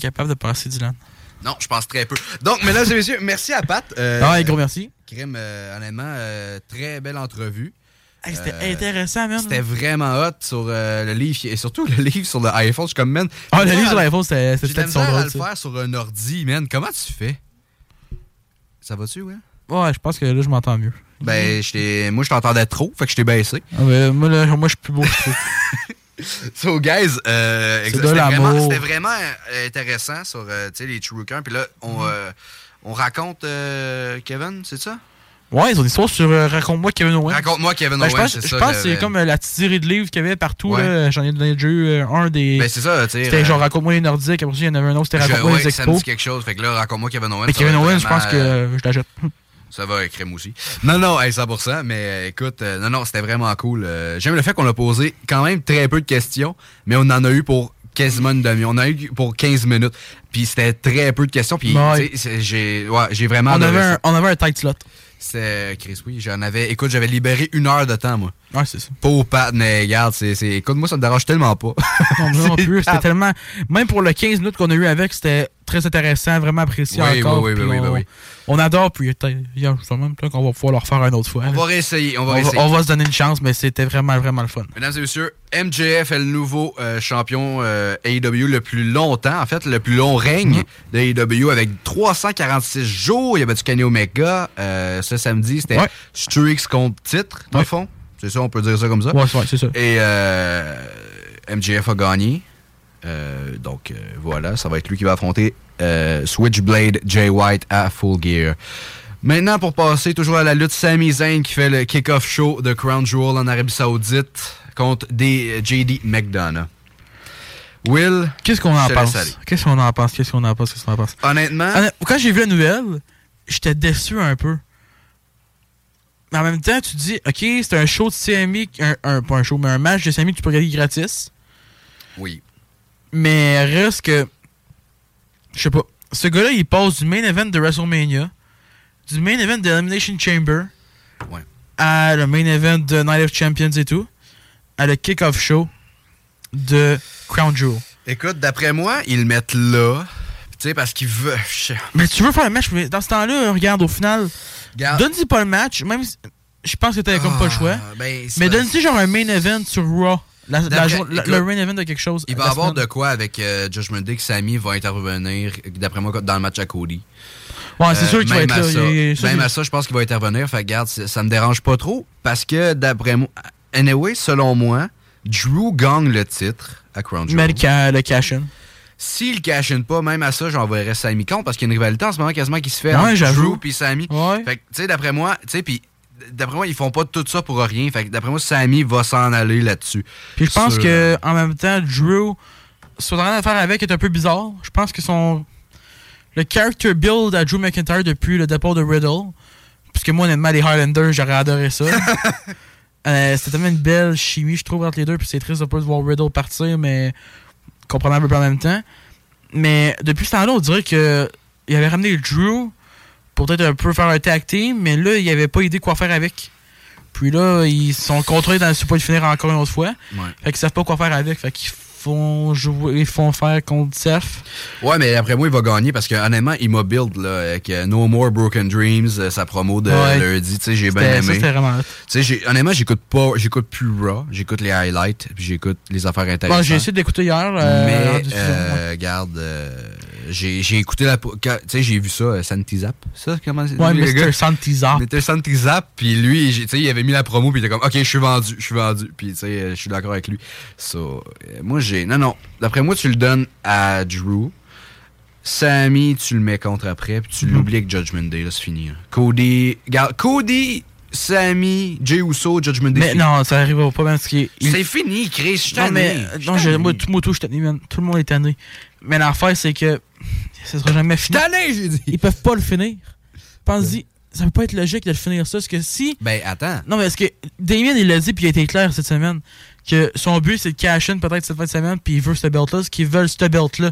capable de passer Dylan. Non, je pense très peu. Donc, mesdames et messieurs, merci à Pat. Euh, Ah, gros merci. Crime, euh, honnêtement, euh, très belle entrevue. Hey, C'était Euh, intéressant, man. C'était vraiment hot sur euh, le livre et surtout le livre sur le iPhone. Je suis comme, man. Ah, le livre sur l'iPhone, c'était peut-être son drôle. le ça. faire sur un ordi, man. Comment tu fais? Ça va-tu, ouais? Ouais, je pense que là, je m'entends mieux. Ben, moi, je t'entendais trop, fait que je t'ai baissé. Ah, ben, moi, là, moi, je suis plus beau. je trouve. *laughs* *laughs* So, guys, euh, c'était vraiment, vraiment, euh, intéressant sur euh, les True. Puis là, on, Mm-hmm. euh, on raconte euh, Kevin, c'est ça? ouais, ils ont une histoire sur Raconte-moi Kevin Owens. Raconte-moi Kevin Ben, je pense, c'est je ça. pense que c'est comme la petite série de livres qu'il y avait partout. Ouais. J'en ai donné déjà eu un des. Ben, c'est ça, tu sais. c'était genre Raconte-moi les Nordiques. Après ça, il y en avait un autre, c'était Raconte-moi les ça me Expos. dit quelque chose. Fait que là, raconte-moi Kevin Owens. Mais ça Kevin Owens, je pense que je l'achète. Ça va avec crème aussi. Non, non, hey, 100%, mais euh, écoute, euh, non, non, c'était vraiment cool. Euh, J'aime le fait qu'on a posé quand même très peu de questions, mais on en a eu pour quasiment une demi. On a eu pour 15 minutes. Puis c'était très peu de questions. Puis Ouais. j'ai ouais, j'ai vraiment On avait, un, on avait un tight slot. C'est Chris, oui, j'en avais. Écoute, j'avais libéré une heure de temps, moi. Ouais, c'est ça. Pour Pat, mais regarde, c'est. c'est- Écoute, moi, ça me dérange tellement pas. *laughs* Non, *laughs* plus. C'était tellement. Même pour le 15 minutes qu'on a eu avec, c'était très intéressant, vraiment apprécié Oui, encore. oui, oui, oui, on, oui, oui. on adore, puis peut-être- il y a justement qu'on va pouvoir le refaire une autre fois. On va réessayer, on va on, va, réessayer. on va se donner une chance, mais c'était vraiment, vraiment le fun. Mesdames et messieurs, MJF est le nouveau euh, champion euh, AEW le plus longtemps, en fait, le plus long règne de AEW avec 346 jours. Il y avait du Kenny Omega. Euh, ce samedi, c'était. Streaks contre titre, dans le fond. C'est ça, on peut dire ça comme ça. Ouais, c'est- ouais, c'est ça. Et euh, MJF a gagné. Euh, donc euh, voilà, ça va être lui qui va affronter euh, Switchblade Jay White à Full Gear. Maintenant, pour passer toujours à la lutte, Sami Zayn qui fait le kick-off show de Crown Jewel en Arabie Saoudite contre des JD McDonough. Will, Qu'est-ce qu'on en pense? Qu'est-ce qu'on en pense? Qu'est-ce qu'on en pense? Qu'est-ce qu'on en pense? honnêtement, Honnêt- Quand j'ai vu la nouvelle, j'étais déçu un peu. Mais en même temps, tu te dis, OK, c'est un show de CMI, un, un- pas un show, mais un match de CMI que tu peux regarder gratis. oui. Mais reste que. Je sais pas. Ce gars-là, il passe du main event de WrestleMania, du main event de Elimination Chamber, Ouais. à le main event de Night of Champions et tout, à le kick-off show de Crown Jewel. Écoute, d'après moi, ils le mettent là. Sais, parce qu'ils veulent. je- Mais tu veux faire un match, mais dans ce temps-là, regarde, au final, donne-y pas le match, même si. Je pense que t'avais comme pas le choix. Ah, ben, c'est Mais donne-y genre un main event sur Raw. La- la écoute, le main event de quelque chose. Il va la avoir semaine. de quoi avec euh, Judgment Day que Sami va intervenir, d'après moi, dans le match à Cody. Ouais, c'est Euh, sûr qu'il va être à là. ça, même à ça, je pense qu'il va intervenir. Fait garde, ça, ça me dérange pas trop. Parce que, d'après moi, anyway, selon moi, Drew gagne le titre à Crown Jewel. Mais le ca- le cash-in. S'il cash in pas, même à ça, j'enverrais Sami contre parce qu'il y a une rivalité en ce moment quasiment qui se fait Ouais, entre. Drew puis Sami. Ouais. Fait que, tu sais, d'après moi, tu sais, puis d'après moi, ils font pas tout ça pour rien. Fait que, d'après moi, Sami va s'en aller là-dessus. Puis je pense Sur- que en même temps, Drew, ce qu'on a à faire avec est un peu bizarre. Je pense que son. Le character build à Drew McIntyre depuis le départ de Riddle. Puisque moi, honnêtement, les Highlanders, j'aurais adoré ça. *laughs* Euh, C'était tellement une belle chimie, je trouve, entre les deux. Puis c'est triste de pas de voir Riddle partir, mais comprenable un peu en même temps. Mais depuis ce temps-là, on dirait que il avait ramené Drew pour peut-être un peu faire un tag team, mais là, il avait pas idée quoi faire avec. Puis là, ils sont contrôlés dans le support de finir encore une autre fois. Ouais. Fait qu'ils savent pas quoi faire avec. Fait qu'ils font jouer, ils font faire contre Seth? Ouais, mais après moi, il va gagner parce que honnêtement, il m'a build là, avec euh, No More Broken Dreams, euh, sa promo de Ouais. lundi. Tu sais, j'ai bien Ça, aimé. vraiment. Tu sais, honnêtement, j'écoute pas, j'écoute plus Raw, j'écoute les highlights, puis j'écoute les affaires Bon, intéressantes. j'ai essayé d'écouter hier. euh, mais, euh, regarde, euh, j'ai écouté la, tu sais, j'ai vu ça, euh, Santi Zap. Ça, comment c'est? ouais. Mr. Santizar. Mr. Santi Zap, puis lui, tu sais, il avait mis la promo, puis il était comme, ok, je suis vendu, je suis vendu, puis tu sais, euh, je suis d'accord avec lui. So, euh, moi, j'ai, non, non, d'après moi, tu le donnes à Drew. Sammy, tu le mets contre après, puis tu Mhm. l'oublies avec Judgment Day, là, c'est fini. là. Cody, regarde, Cody, Sammy, Jey Uso, Judgment Day. Mais fini. non, ça arrivera pas, parce qu'il. il- C'est fini, Chris, je suis Non, mais. Non, je- moi, tout, moi, tout, je suis tanné, man. Tout le monde est tanné. Mais l'affaire, c'est que. Ça sera jamais fini. j'ai dit. Ils peuvent pas le finir. Pense-y. Ça peut pas être logique de le finir ça. Parce que si. Ben, attends. Non, mais est-ce que Damien, il l'a dit, puis il a été clair cette semaine, que son but, c'est de cash in peut-être cette fin de semaine, puis il veut ce belt-là. Ce qu'ils veulent, ce belt-là.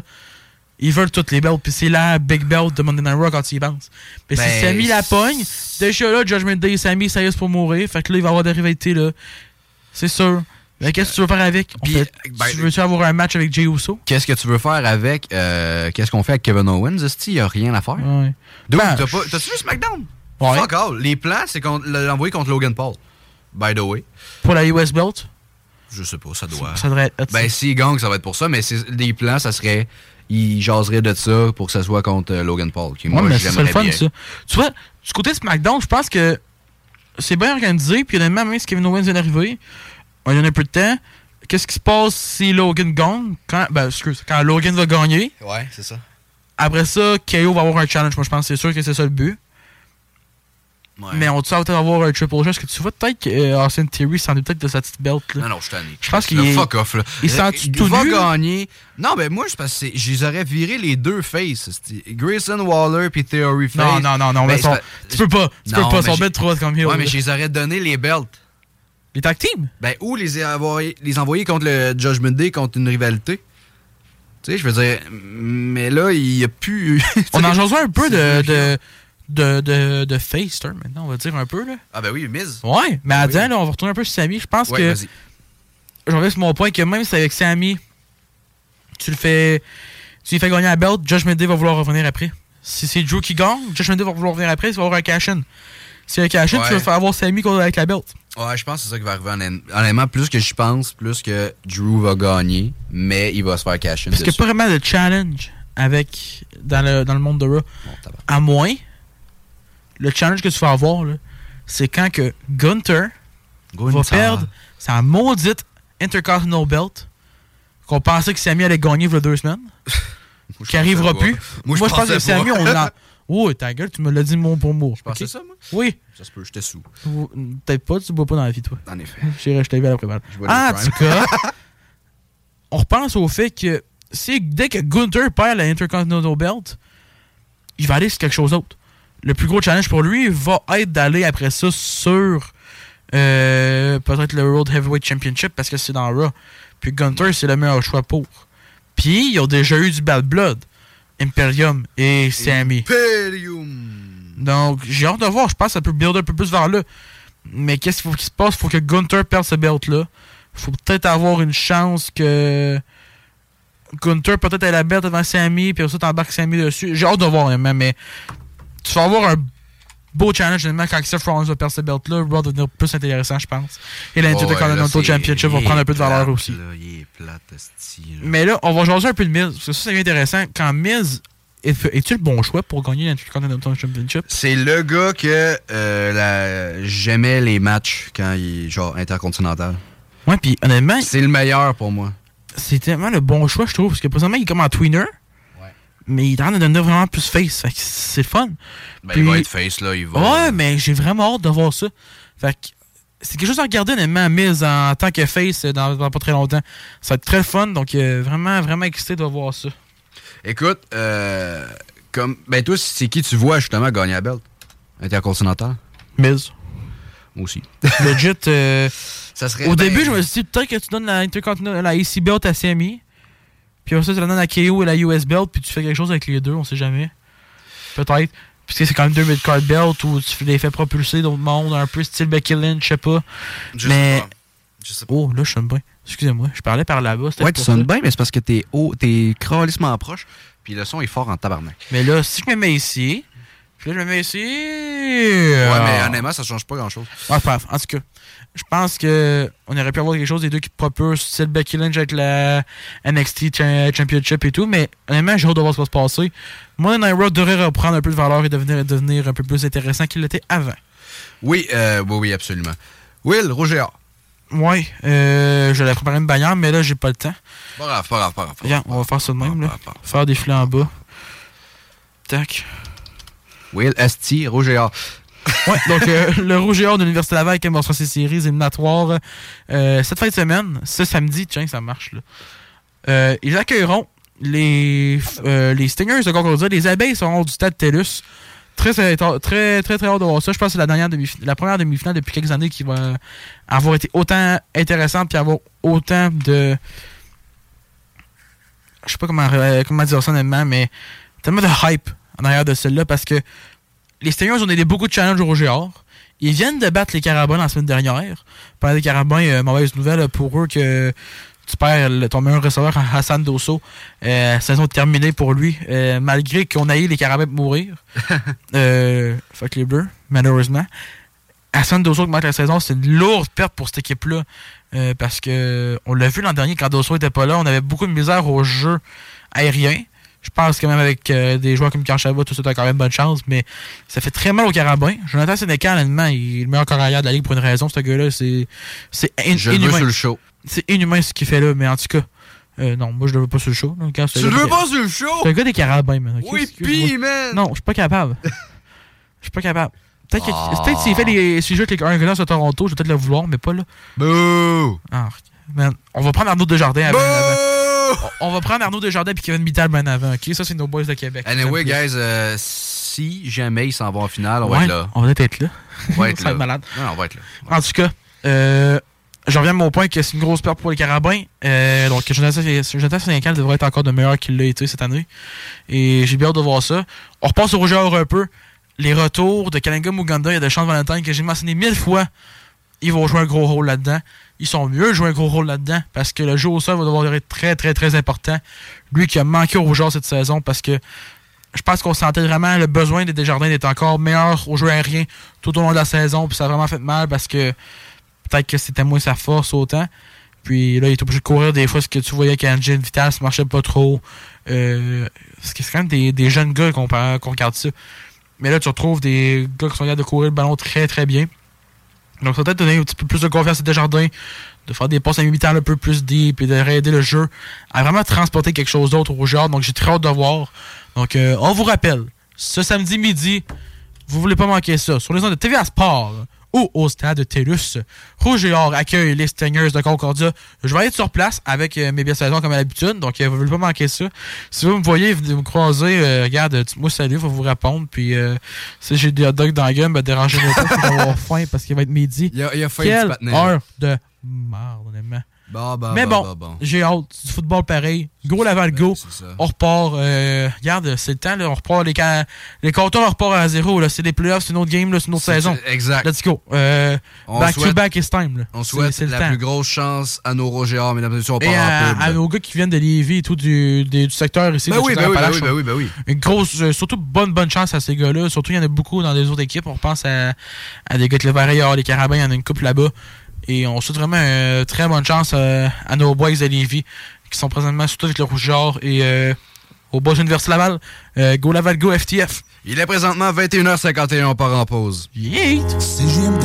Ils veulent toutes les belts, puis c'est la big belt de Monday Night Raw quand ils y pensent. Mais Ben, si Sammy la pogne, déjà là, Judgment Day, Sammy, ça y est pour mourir. Fait que là, il va avoir des rivalités, là. C'est sûr. Mais qu'est-ce que tu veux faire avec? On Puis, fait- ben, tu veux-tu avoir un match avec Jey Uso? Qu'est-ce que tu veux faire avec. euh, Qu'est-ce qu'on fait avec Kevin Owens? Est-ce y a rien à faire? Ouais. Ben, T'as-tu vu SmackDown? Ouais. Fuck all. Les plans, c'est qu'on l'envoyer contre Logan Paul. By the way. Pour la US Belt? Je sais pas, ça doit. Ça devrait être Ben, s'il gagne, ça va être pour ça, mais les plans, ça serait. Il jaserait de ça pour que ça soit contre euh, Logan Paul. Qui, Ouais, moi, mais c'est le fun, bien. ça. Tu vois, du côté SmackDown, je pense que c'est bien organisé. Puis honnêtement, même si Kevin Owens vient d'arriver, on lui donne un peu de temps. Qu'est-ce qui se passe si Logan gagne? Quand, ben, excuse, quand Logan va gagner, Ouais, c'est ça. après ça, KO va avoir un challenge. Moi, je pense que c'est sûr que c'est ça le but. Ouais. Mais on va peut-être avoir un triple H? Est-ce que tu vois peut-être que euh, Austin Theory s'en est peut-être de sa petite belt? Là? Non, non, je tanné. Je pense qu'il est- Fuck off, là. il il tout va nu, gagner. Non, ben moi, je pense que je les aurais viré les deux faces. Grayson Waller puis Theory face. Non, non, non, non. Ben, mais son- tu peux pas. Tu Non, peux pas. mais Son j'ai- bête trop comme heel. Ouais, mais je les aurais donné les belts. Les tag teams? Ben, ou les envoyer, les envoyer contre le Judgment Day contre une rivalité. Tu sais, je veux dire, mais là, il y a plus. *laughs* On en jase un peu de, de, de, de, de face turn maintenant, on va dire un peu. Là. Ah, ben oui, Miz. Ouais, mais à Oui. là, on va retourner un peu sur Sammy. Je pense Ouais, que. vas-y. Je reviens sur mon point que même si avec Sammy, tu le fais. Tu lui fais gagner la belt, Josh Day va vouloir revenir après. Si c'est Drew qui gagne, Josh Day va vouloir revenir après, il va avoir un cash-in. Si un cash-in, Ouais. tu vas faire avoir Sammy contre- avec la belt. Ouais, je pense que c'est ça qui va arriver. honnêt- Honnêtement, plus que je pense, plus que Drew va gagner, mais il va se faire cash Parce qu'il n'y a pas vraiment de challenge avec dans le, dans le monde de Raw. À moins, le challenge que tu vas avoir, c'est quand que Gunther va perdre sa maudite Intercontinental Belt qu'on pensait que Sammy allait gagner il y a deux semaines. *laughs* qui arrivera plus. Moi, je je pense que Sammy, on l'a. *laughs* Oh, ta gueule, tu me l'as dit mot pour mot. Je pensais ok? ça, moi? Oui. Ça se peut, j'étais sous. Ou- Peut-être pas, tu bois pas dans la vie, toi. En effet. *laughs* J'irai, je t'ai Ah, des en tout cas, on repense au fait que si, dès que Gunther perd la Intercontinental Belt, il va aller sur quelque chose d'autre. Le plus gros challenge pour lui va être d'aller après ça sur euh, peut-être le World Heavyweight Championship parce que c'est dans Raw. Puis Gunther, c'est le meilleur choix pour. Puis, ils ont déjà eu du bad blood. Imperium et Sammy. Imperium. Donc, j'ai hâte de voir. Je pense que ça peut build un peu plus vers là. Mais qu'est-ce qu'il faut qu'il se passe? Il faut que Gunther perde ce belt-là. Il faut peut-être avoir une chance que Gunther peut-être ait la belt devant Sammy, puis ensuite t'embarques Sammy dessus. J'ai hâte de voir, honnêtement, mais tu vas avoir un beau challenge, honnêtement, quand Seth Rollins va perdre ce belt-là. Raw va devenir plus intéressant, je pense. Et l'Intercontinental Championship va prendre un peu de valeur aussi. Mais là, on va jaser un peu de Miz, parce que ça, c'est intéressant. Quand Miz, est- es-tu le bon choix pour gagner l'Intercontinental Championship? C'est le gars que euh, j'aimais les matchs quand il est genre intercontinental. Ouais, puis honnêtement, C'est le meilleur pour moi. c'est tellement le bon choix, je trouve. Parce que présentement, il est comme en tweener. Mais il est en train de devenir vraiment plus face. Fait que c'est fun. Ben, Puis- il va être face, là. Il va... Ouais, mais j'ai vraiment hâte de voir ça. Fait que c'est quelque chose à regarder, honnêtement, Miz en tant que face dans, dans pas très longtemps. Ça va être très fun. Donc, euh, vraiment, vraiment excité de voir ça. Écoute, euh, comme, ben toi, c'est qui tu vois justement gagner la belt? Intercontinental? Miz. Moi aussi. Legit. euh, *laughs* Ça serait. au ben, début, je me suis dit peut-être que tu donnes la, la AC Belt à Sammy. Puis après ça, tu la donnes à KO et la US Belt. Puis tu fais quelque chose avec les deux, on sait jamais. Peut-être. Puisque c'est quand même deux mid-card belt où tu les fais propulser d'autres mondes, un peu style Becky Lynch, je sais pas. Je mais. sais pas. Je sais pas. Oh, là, je sonne bien. Excusez-moi, je parlais par là-bas. Ouais, tu sonnes bien, mais c'est parce que t'es haut, t'es crâlissement proche, puis le son est fort en tabarnak. Mais là, si je me mets ici, puis là, je me mets ici. Ouais, mais honnêtement, ça change pas grand-chose. Ouais, grave. En tout cas, je pense que on aurait pu avoir quelque chose des deux qui propulsent, style Becky Lynch avec la NXT Cha- Championship et tout, mais honnêtement, j'ai hâte de voir ce qui va se passer. Moi, Raw devrait reprendre un peu de valeur et devenir, devenir un peu plus intéressant qu'il l'était avant. Oui, euh, oui, oui, absolument. Will, Roger. Ouais, euh, j'allais préparer une bannière, mais là, j'ai pas le temps. Pas grave, pas grave, pas grave. on va faire ça de même, là. Faire défiler en bas. Tac. Will, Esti, Roger. Ouais, donc euh, le Rouge et Or de l'Université Laval qui mostra ses séries éliminatoires euh, cette fin de semaine, ce samedi, tiens, ça marche là. Euh, ils accueilleront les, euh, les Stingers de Concordia. Les abeilles seront du stade TELUS. Très, très, très, très, très hâte de voir ça. Je pense que c'est la, dernière demi la première demi-finale depuis quelques années qui va avoir été autant intéressante puis avoir autant de. Je sais pas comment, comment dire ça honnêtement, mais tellement de hype en arrière de celle-là parce que les Stingers ont aidé beaucoup de challenges au Géor. Ils viennent de battre les Carabins la semaine dernière. Pendant les Carabins, euh, mauvaise nouvelle pour eux que tu perds ton meilleur receveur, *laughs* Hassan Dosso. Euh, saison terminée pour lui, euh, malgré qu'on a eu les Carabins mourir. *laughs* euh, fuck les Bleus, malheureusement. Hassan Dosso qui manque la saison, c'est une lourde perte pour cette équipe-là. Euh, parce que on l'a vu l'an dernier quand Dosso était pas là, on avait beaucoup de misère au jeu aérien. Je pense quand même avec euh, des joueurs comme Karchava, tout ça, t'as quand même bonne chance, mais ça fait très mal au Carabin. Jonathan Sénécal, honnêtement, il est le meilleur carrière de la ligue pour une raison, ce gars-là. C'est c'est in- Je le veux inhumain. sur le show. C'est inhumain ce qu'il fait là, mais en tout cas, euh, non, moi je le veux pas sur le show. là. Quand c'est Tu un le gars veux des- pas sur le show? C'est un gars des Carabins, man. Oui, pis, man! Non, je suis pas capable. *laughs* Je suis pas capable. Peut-être que- Ah. peut-être s'il fait des. Joue avec les Argonauts à Toronto, je vais peut-être le vouloir, mais pas là. Bouh! Ah, man, on va prendre Arnaud Desjardins avant. avant. On va prendre Arnaud Desjardins puis Kevin Mittal ben avant, ok? Ça, c'est nos boys de Québec. Anyway, guys, euh, si jamais ils s'en vont en finale, on Ouais, va être là. on va être là. On va être *laughs* là. être malade. Non, on va être là. En tout cas, euh, je reviens à mon point que c'est une grosse perte pour les Carabins. Euh, donc, Jonathan Jonathan Sénécal devrait être encore de meilleur qu'il l'a été cette année. Et j'ai bien hâte de voir ça. On repasse au rougeur un peu. Les retours de Kalinga Muganda et de Sean Valentine que j'ai mentionné mille fois, ils vont jouer un gros rôle là-dedans. Ils sont mieux jouer un gros rôle là-dedans parce que le jeu au sol va devoir être très, très, très important. Lui qui a manqué au rougeur cette saison parce que je pense qu'on sentait vraiment le besoin des Desjardins d'être encore meilleur au jeu aérien tout au long de la saison. Puis ça a vraiment fait mal parce que peut-être que c'était moins sa force autant. Puis là, il est obligé de courir des fois, ce que tu voyais qu'Angel Vitesse marchait pas trop. Euh, c'est quand même des, des jeunes gars qu'on qu'on regarde ça. Mais là, tu retrouves des gars qui sont capables de courir le ballon très très bien. Donc ça va peut-être donner un petit peu plus de confiance à Desjardins, de faire des passes à un peu plus deep et de réaider le jeu à vraiment transporter quelque chose d'autre au joueur. Donc j'ai très hâte de voir. Donc euh, on vous rappelle, ce samedi midi, vous voulez pas manquer ça, sur les ondes de TVA Sport ou au stade de TELUS, Rouge et Or accueille les Stingers de Concordia. Je vais être sur place avec euh, mes de saison comme à l'habitude, donc euh, vous voulez pas manquer ça. Si vous me voyez, vous me croisez, euh, regarde, dites-moi salut, je vais vous répondre. Puis euh, si j'ai des hot dogs dans la gueule, ben, dérangez-moi pas, *laughs* je vais avoir faim parce qu'il va être midi. Il a, il a faim, Quelle heure de merde, honnêtement. Bah, bah, Mais bah, bon, bon. j'ai hâte. Du football pareil. Go Laval, go. On repart. euh, regarde, c'est le temps. Là, on repart. Les, les compteurs on repart à zéro. C'est les playoffs, c'est une autre game, c'est une autre saison. exact. Let's go. Euh, back to souhaite- back is time. Là. On souhaite le la temps. plus grosse chance à nos Rogéard, mesdames et messieurs. On part Et à, pub. à nos gars qui viennent de Lévis et tout du, des- du secteur ici. Ben oui, ben oui, ben oui, ben oui, ben oui. Une grosse, euh, surtout bonne, bonne chance à ces gars-là. Surtout, il y en a beaucoup dans les autres équipes. On pense à, à des gars de Lévaillard, les Carabins, il y en a une couple là-bas. Et on souhaite vraiment euh, très bonne chance euh, à nos boys de Lévis qui sont présentement surtout avec le Rouge-Or et euh, au Bois Université Laval. Euh, go Laval, go FTF. Il est présentement 21h51, on part en pause. Yeet! CGMD.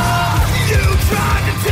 You tried to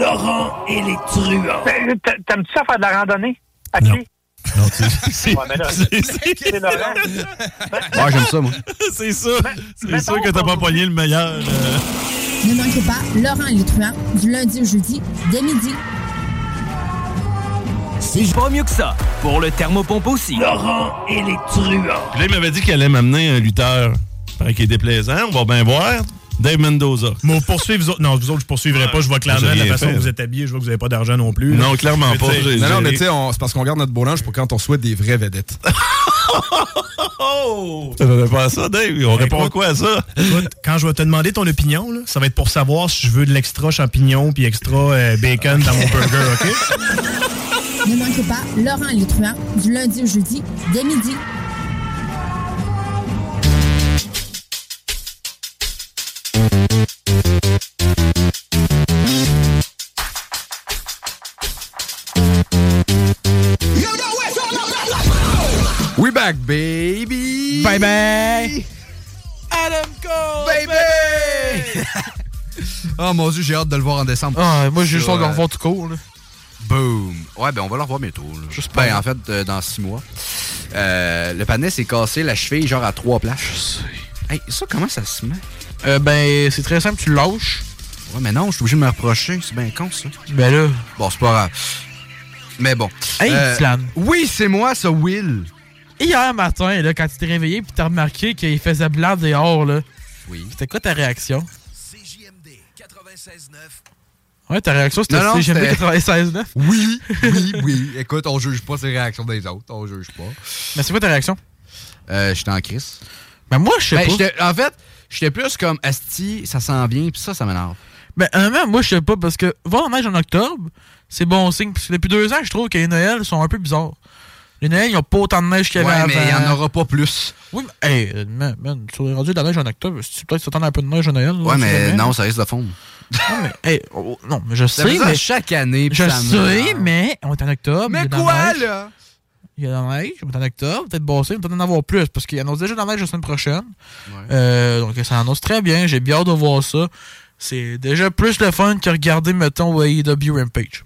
Laurent et les truands. T'aimes-tu ça faire de la randonnée? À pied? Non, tu *laughs* sais. Ouais, mais là, c'est Laurent. Ouais, j'aime ça, moi. C'est ça. C'est sûr que t'as pas pogné le meilleur. euh. Ne manquez pas Laurent et les truands du lundi au jeudi dès midi. C'est pas mieux que ça. Pour le thermopompe aussi. Laurent et les truands. Puis là, il m'avait dit qu'elle allait m'amener un lutteur. Paraît qu'il est déplaisant. On va bien voir. Dave Mendoza. Mais vous poursuivez, vous autres. Non, vous autres, je poursuivrai pas. Je vois clairement la façon dont vous êtes habillés. Je vois que vous n'avez pas d'argent non plus. Non, clairement pas. Non, non, mais tu sais, c'est parce qu'on garde notre beau linge pour quand on souhaite des vraies vedettes. *laughs* Oh! Ça ne pas à ça, Dave. On répond à quoi à ça? Écoute, quand je vais te demander ton opinion, là, ça va être pour savoir si je veux de l'extra champignon puis extra euh, bacon dans mon burger, OK? *laughs* Ne manquez pas Laurent truands du lundi au jeudi dès midi. We back, baby! Bye bye! Adam Cole! Baby! *laughs* oh mon dieu, j'ai hâte de le voir en décembre. Ah, moi, j'ai juste hâte de le revoir tout court. Là. Boom! Ouais, ben on va le revoir bientôt. là. Juste ben, pas. en fait, euh, dans six mois. Euh, le panais s'est cassé la cheville, genre à trois places. Hey, ça, comment ça se met? Euh, ben, c'est très simple, tu lâches. Ouais, mais non, je suis obligé de me reprocher. C'est bien con, ça. Ben là. Bon, c'est pas grave. Mais bon. Hey, Euh. Oui, c'est moi, ça, Will. Hier matin, là, quand tu t'es réveillé puis t'as remarqué qu'il faisait blanc dehors, là. Oui. C'était quoi ta réaction? Ouais, ta réaction, c'était CGMD c'était- 96.9? *laughs* Oui, oui, oui. Écoute, on juge pas ces réactions des autres. On juge pas. Mais c'est quoi ta réaction? Euh, j'étais en crise. Ben moi, je sais Ben, pas. En fait, j'étais plus comme Asti, ça s'en vient, puis ça, ça m'énerve. Ben, honnêtement, moi, je sais pas, parce que voir la neige en octobre, c'est bon signe. Parce que depuis deux ans, je trouve que les Noëls sont un peu bizarres. Les Noëls, ils ont pas autant de neige qu'il y avait Ouais, mais il y avant. en aura pas plus. Oui, mais, hey, man, man, sur les radios de la neige en octobre, si tu peut-être s'attendre un peu de neige à Noël. Ouais, mais non, ça risque de fondre. Non, mais, hey, oh, non, mais je Ça sais, mais... chaque année. Je sais, mais on est en octobre. Mais quoi, là? Il y a de la neige, en octobre, peut-être bossé, on peut en avoir plus, parce qu'il annonce déjà de la neige la semaine prochaine. Euh, donc ça annonce très bien, j'ai bien hâte de voir ça. C'est déjà plus le fun que regarder, mettons, AEW Rampage.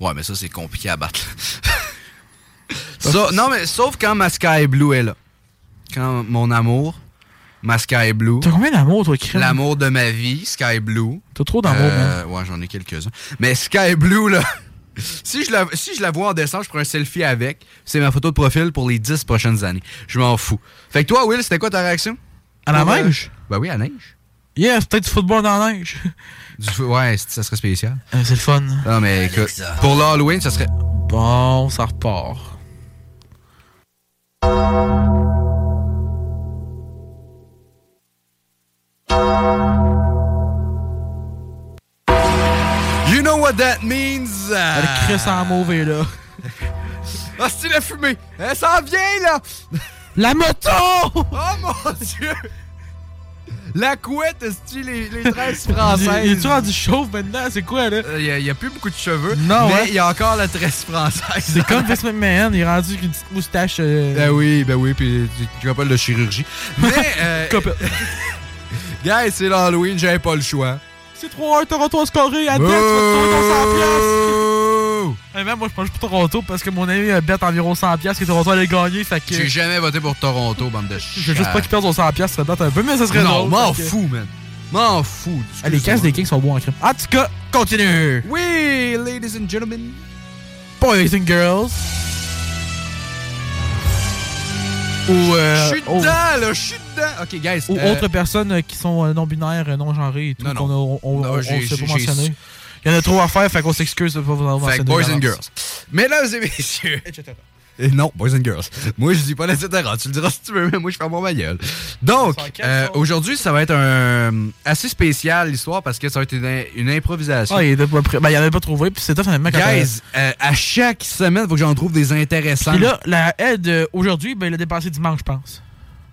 Ouais, mais ça, c'est compliqué à battre. *laughs* Ça- non, mais sauf quand ma Sky Blue est là. Quand mon amour ma Sky Blue. T'as combien d'amour, toi, crème? L'amour de ma vie, Sky Blue. T'as trop d'amour, Euh, Ouais, j'en ai quelques-uns. Mais Sky Blue, là, si je, la, si je la vois en décembre, je prends un selfie avec. C'est ma photo de profil pour les 10 prochaines années. Je m'en fous. Fait que toi, Will, c'était quoi ta réaction? À la euh, neige? Ben oui, à la neige. Yes, peut-être du football dans la neige. Du ouais, ça serait spécial. Euh, c'est le fun. Non, mais écoute, pour l'Halloween, ça serait. Bon, ça repart. You know what that means? Elle crisse en mauvais, là. Ah, c'est la fumée! Elle s'en vient, là! La moto! Oh mon dieu! La couette, est les, les tresses françaises? Il est-tu rendu chauve maintenant? C'est quoi, là? Il n'y a, plus beaucoup de cheveux. Non, mais ouais. il y a encore la tresse française. C'est comme Vince McMahon, il est rendu avec une petite moustache. euh, Ben oui, ben oui, puis tu rappelles de chirurgie. Mais, *laughs* euh, *laughs* guys, c'est l'Halloween, j'avais pas le choix. C'est 3-1 Toronto a scoré. À 10, tu vas te tourner ton 100 piastres. Eh ben, moi, je pense pour Toronto parce que mon ami a bet environ 100 piastres que Toronto allait gagner. Fait que. J'ai jamais voté pour Toronto, bande de Je veux juste pas qu'il perde son 100 piastres, ça bête un peu, mais ça serait Non, m'en fous, man. M'en fous. Ah, les casques des Kings sont bons en crime. En tout cas, continue. Oui, ladies and gentlemen. Boys and girls. Ou, euh, Je suis dedans, là, je suis dedans. Ok, guys. ou euh, autres personnes euh, qui sont euh, non-binaires, euh, non-genrées et tout, qu'on on, on, Non, on j'ai- s'est pas mentionné. Il y en a trop à faire, fait qu'on s'excuse de pas vous avoir Fait que mentionné. boys and girls. Mesdames et messieurs. Et non, boys and girls. Moi, je dis pas etc. Tu le diras si tu veux, mais moi, je fais mon ma gueule. Donc, euh, aujourd'hui, ça va être un assez spécial l'histoire parce que ça va être une, une improvisation. Ah, il. Ben, il en avait pas trouvé, puis c'est tough, quand Guys, euh, à chaque semaine, il faut que j'en trouve des intéressants. Et là, la aide aujourd'hui, ben, il a dépassé dimanche, je pense.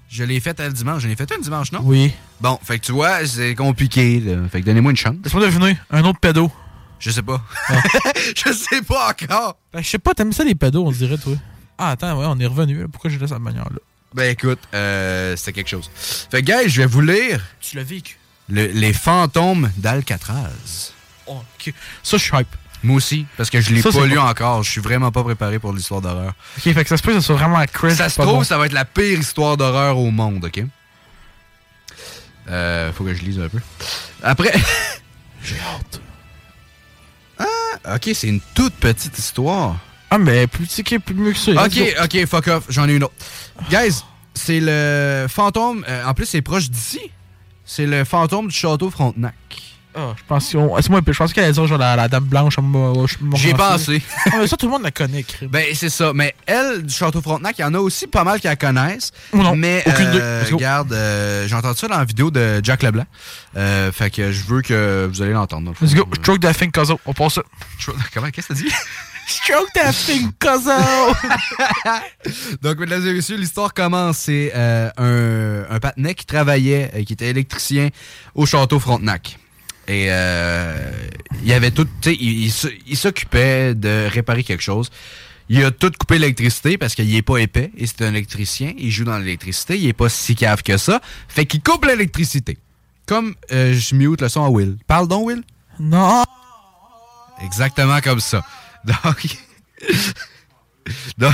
Je l'ai faite le dimanche. Je l'ai faite un dimanche, non? Oui. Bon, fait que tu vois, c'est compliqué. Là. Fait que donnez-moi une chance. Laisse-moi deviner, un autre pédo. Je sais pas. *laughs* je sais pas encore. Ben, je sais pas, t'aimes ça les pédos, on dirait, toi. Ah, attends, ouais, on est revenu. là. Pourquoi j'ai laissé cette manière-là? Ben écoute, euh, c'était quelque chose. Fait que, guys, je vais vous lire Tu l'as vécu. le- Les fantômes d'Alcatraz. Oh, ok. Ça, je suis hype. Moi aussi, parce que je l'ai pas lu encore. Je suis vraiment pas préparé pour l'histoire d'horreur. Ok, fait que ça se peut que ça soit vraiment. Ça se trouve, bon. ça va être la pire histoire d'horreur au monde, ok? Euh, faut que je lise un peu. Après. *laughs* J'ai hâte. Ah, ok, c'est une toute petite histoire. Ah, mais plus petit que plus mieux que ça. Ok, ok, fuck off, j'en ai une autre. Guys, c'est le fantôme. euh, en plus, c'est proche d'ici. C'est le fantôme du château Frontenac. Ah, je pense qu'on. c'est moi, je pense qu'elle dire genre la, la dame blanche. à moi, je m'en J'y ai rappelle. pensé. Ah, mais ça, tout le monde la connaît, crime. Ben, c'est ça. Mais elle, du Château Frontenac, il y en a aussi pas mal qui la connaissent. Non, mais, aucune euh, regarde, euh, j'ai entendu ça dans la vidéo de Jack Leblanc. Euh, fait que je veux que vous allez l'entendre. Let's go. Stroke that thing, Cuzzo. On passe ça. Comment, qu'est-ce que t'as dit? *laughs* Stroke that thing. *laughs* Donc, mesdames et messieurs, l'histoire commence. C'est un, un patinet qui travaillait, qui était électricien au château Frontenac. Et euh, il y avait tout, tu sais, il, s'occupait de réparer quelque chose. Il a tout coupé l'électricité parce qu'il est pas épais et c'est un électricien. Il joue dans l'électricité. Il est pas si cave que ça. Fait qu'il coupe l'électricité. Comme euh, je mute le son à Will. Parle donc, Will. Non. Exactement comme ça. Donc, *laughs* donc,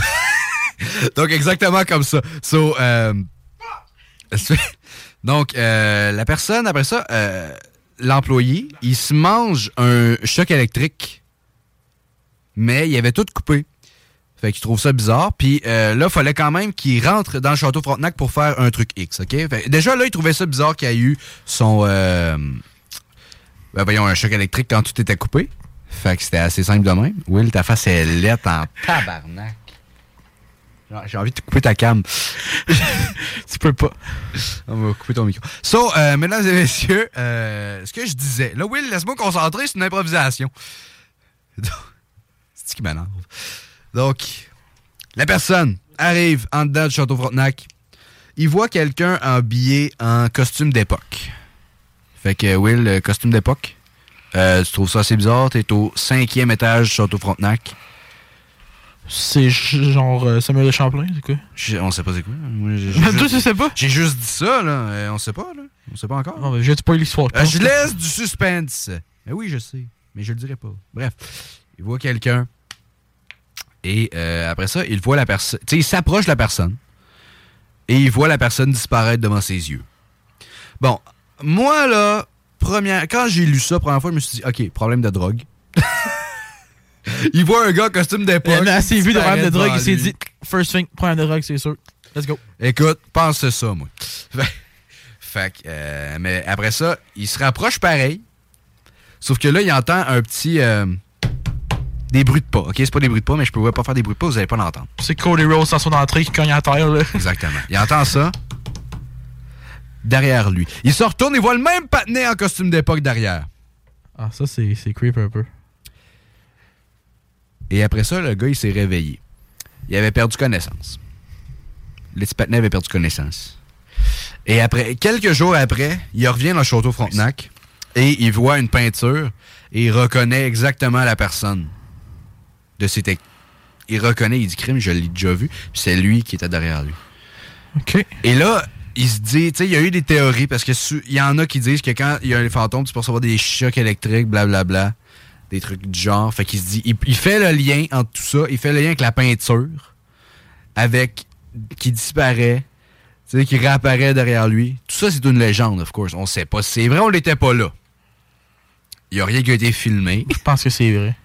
*laughs* donc, exactement comme ça. So, euh, *laughs* donc, euh, la personne, après ça, euh, l'employé, il se mange un choc électrique, mais il avait tout coupé. Fait qu'il trouve ça bizarre. Puis euh, là, il fallait quand même qu'il rentre dans le château Frontenac pour faire un truc X, OK? Déjà, là, il trouvait ça bizarre qu'il y ait eu son... euh, ben, voyons, un choc électrique quand tout était coupé. Fait que c'était assez simple de même. Will, ta face est lettre en tabarnak. J'ai envie de couper ta cam. *laughs* tu peux pas. On va couper ton micro. So, euh, mesdames et messieurs, euh, ce que je disais. Là, Will, laisse-moi concentrer, c'est une improvisation. *laughs* C'est ce qui m'énerve. Donc, la personne arrive en dedans du château Frontenac. Il voit quelqu'un habillé en costume d'époque. Fait que, Will, euh, costume d'époque? Tu trouves ça assez bizarre? T'es au cinquième étage du château Frontenac. C'est genre euh, Samuel de Champlain, c'est quoi? Je- on sait pas c'est quoi. Moi, j'ai- *laughs* j'ai Toi, juste- tu sais pas? J'ai juste dit ça, là. Euh, on sait pas, là. On sait pas encore. Non, mais j'ai pas eu l'histoire. Euh, je laisse du suspense. Mais oui, je sais. Mais je le dirai pas. Bref, il voit quelqu'un. Et euh, après ça, il voit la personne. Tu sais, il s'approche de la personne. Et il voit la personne disparaître devant ses yeux. Bon, moi, là, première, quand j'ai lu ça, première fois, je me suis dit, OK, problème de drogue. *laughs* il voit un gars en costume d'époque. Il a assez vu de problème de drogue, il s'est dit, first thing, problème de drogue, c'est sûr. Let's go. Écoute, pense ça, moi. *laughs* Fait, euh, mais après ça, il se rapproche pareil. Sauf que là, il entend un petit. euh, des bruits de pas. Ok, c'est pas des bruits de pas, mais je pourrais pas faire des bruits de pas, vous allez pas l'entendre. C'est Cody Rose dans son entrée qui cogne à terre, là. *laughs* Exactement. Il entend ça derrière lui. Il se retourne et voit le même patiné en costume d'époque derrière. Ah, ça, c'est c'est creep un peu. Et après ça, le gars, il s'est réveillé. Il avait perdu connaissance. Le petit patinet avait perdu connaissance. Et après, quelques jours après, il revient dans le château Frontenac et il voit une peinture et il reconnaît exactement la personne de ses tec- Il reconnaît, il dit crime, je l'ai déjà vu, c'est lui qui était derrière lui. OK. Et là, il se dit, tu sais, il y a eu des théories parce que il y en a qui disent que quand il y a un fantôme, tu peux recevoir des chocs électriques, blablabla, des trucs du genre. Fait qu'il se dit, il, il fait le lien entre tout ça, il fait le lien avec la peinture, avec qui disparaît, tu sais, qui réapparaît derrière lui. Tout ça, c'est une légende, of course. On sait pas si c'est vrai, on l'était pas là. Il y a rien qui a été filmé. Je pense que c'est vrai.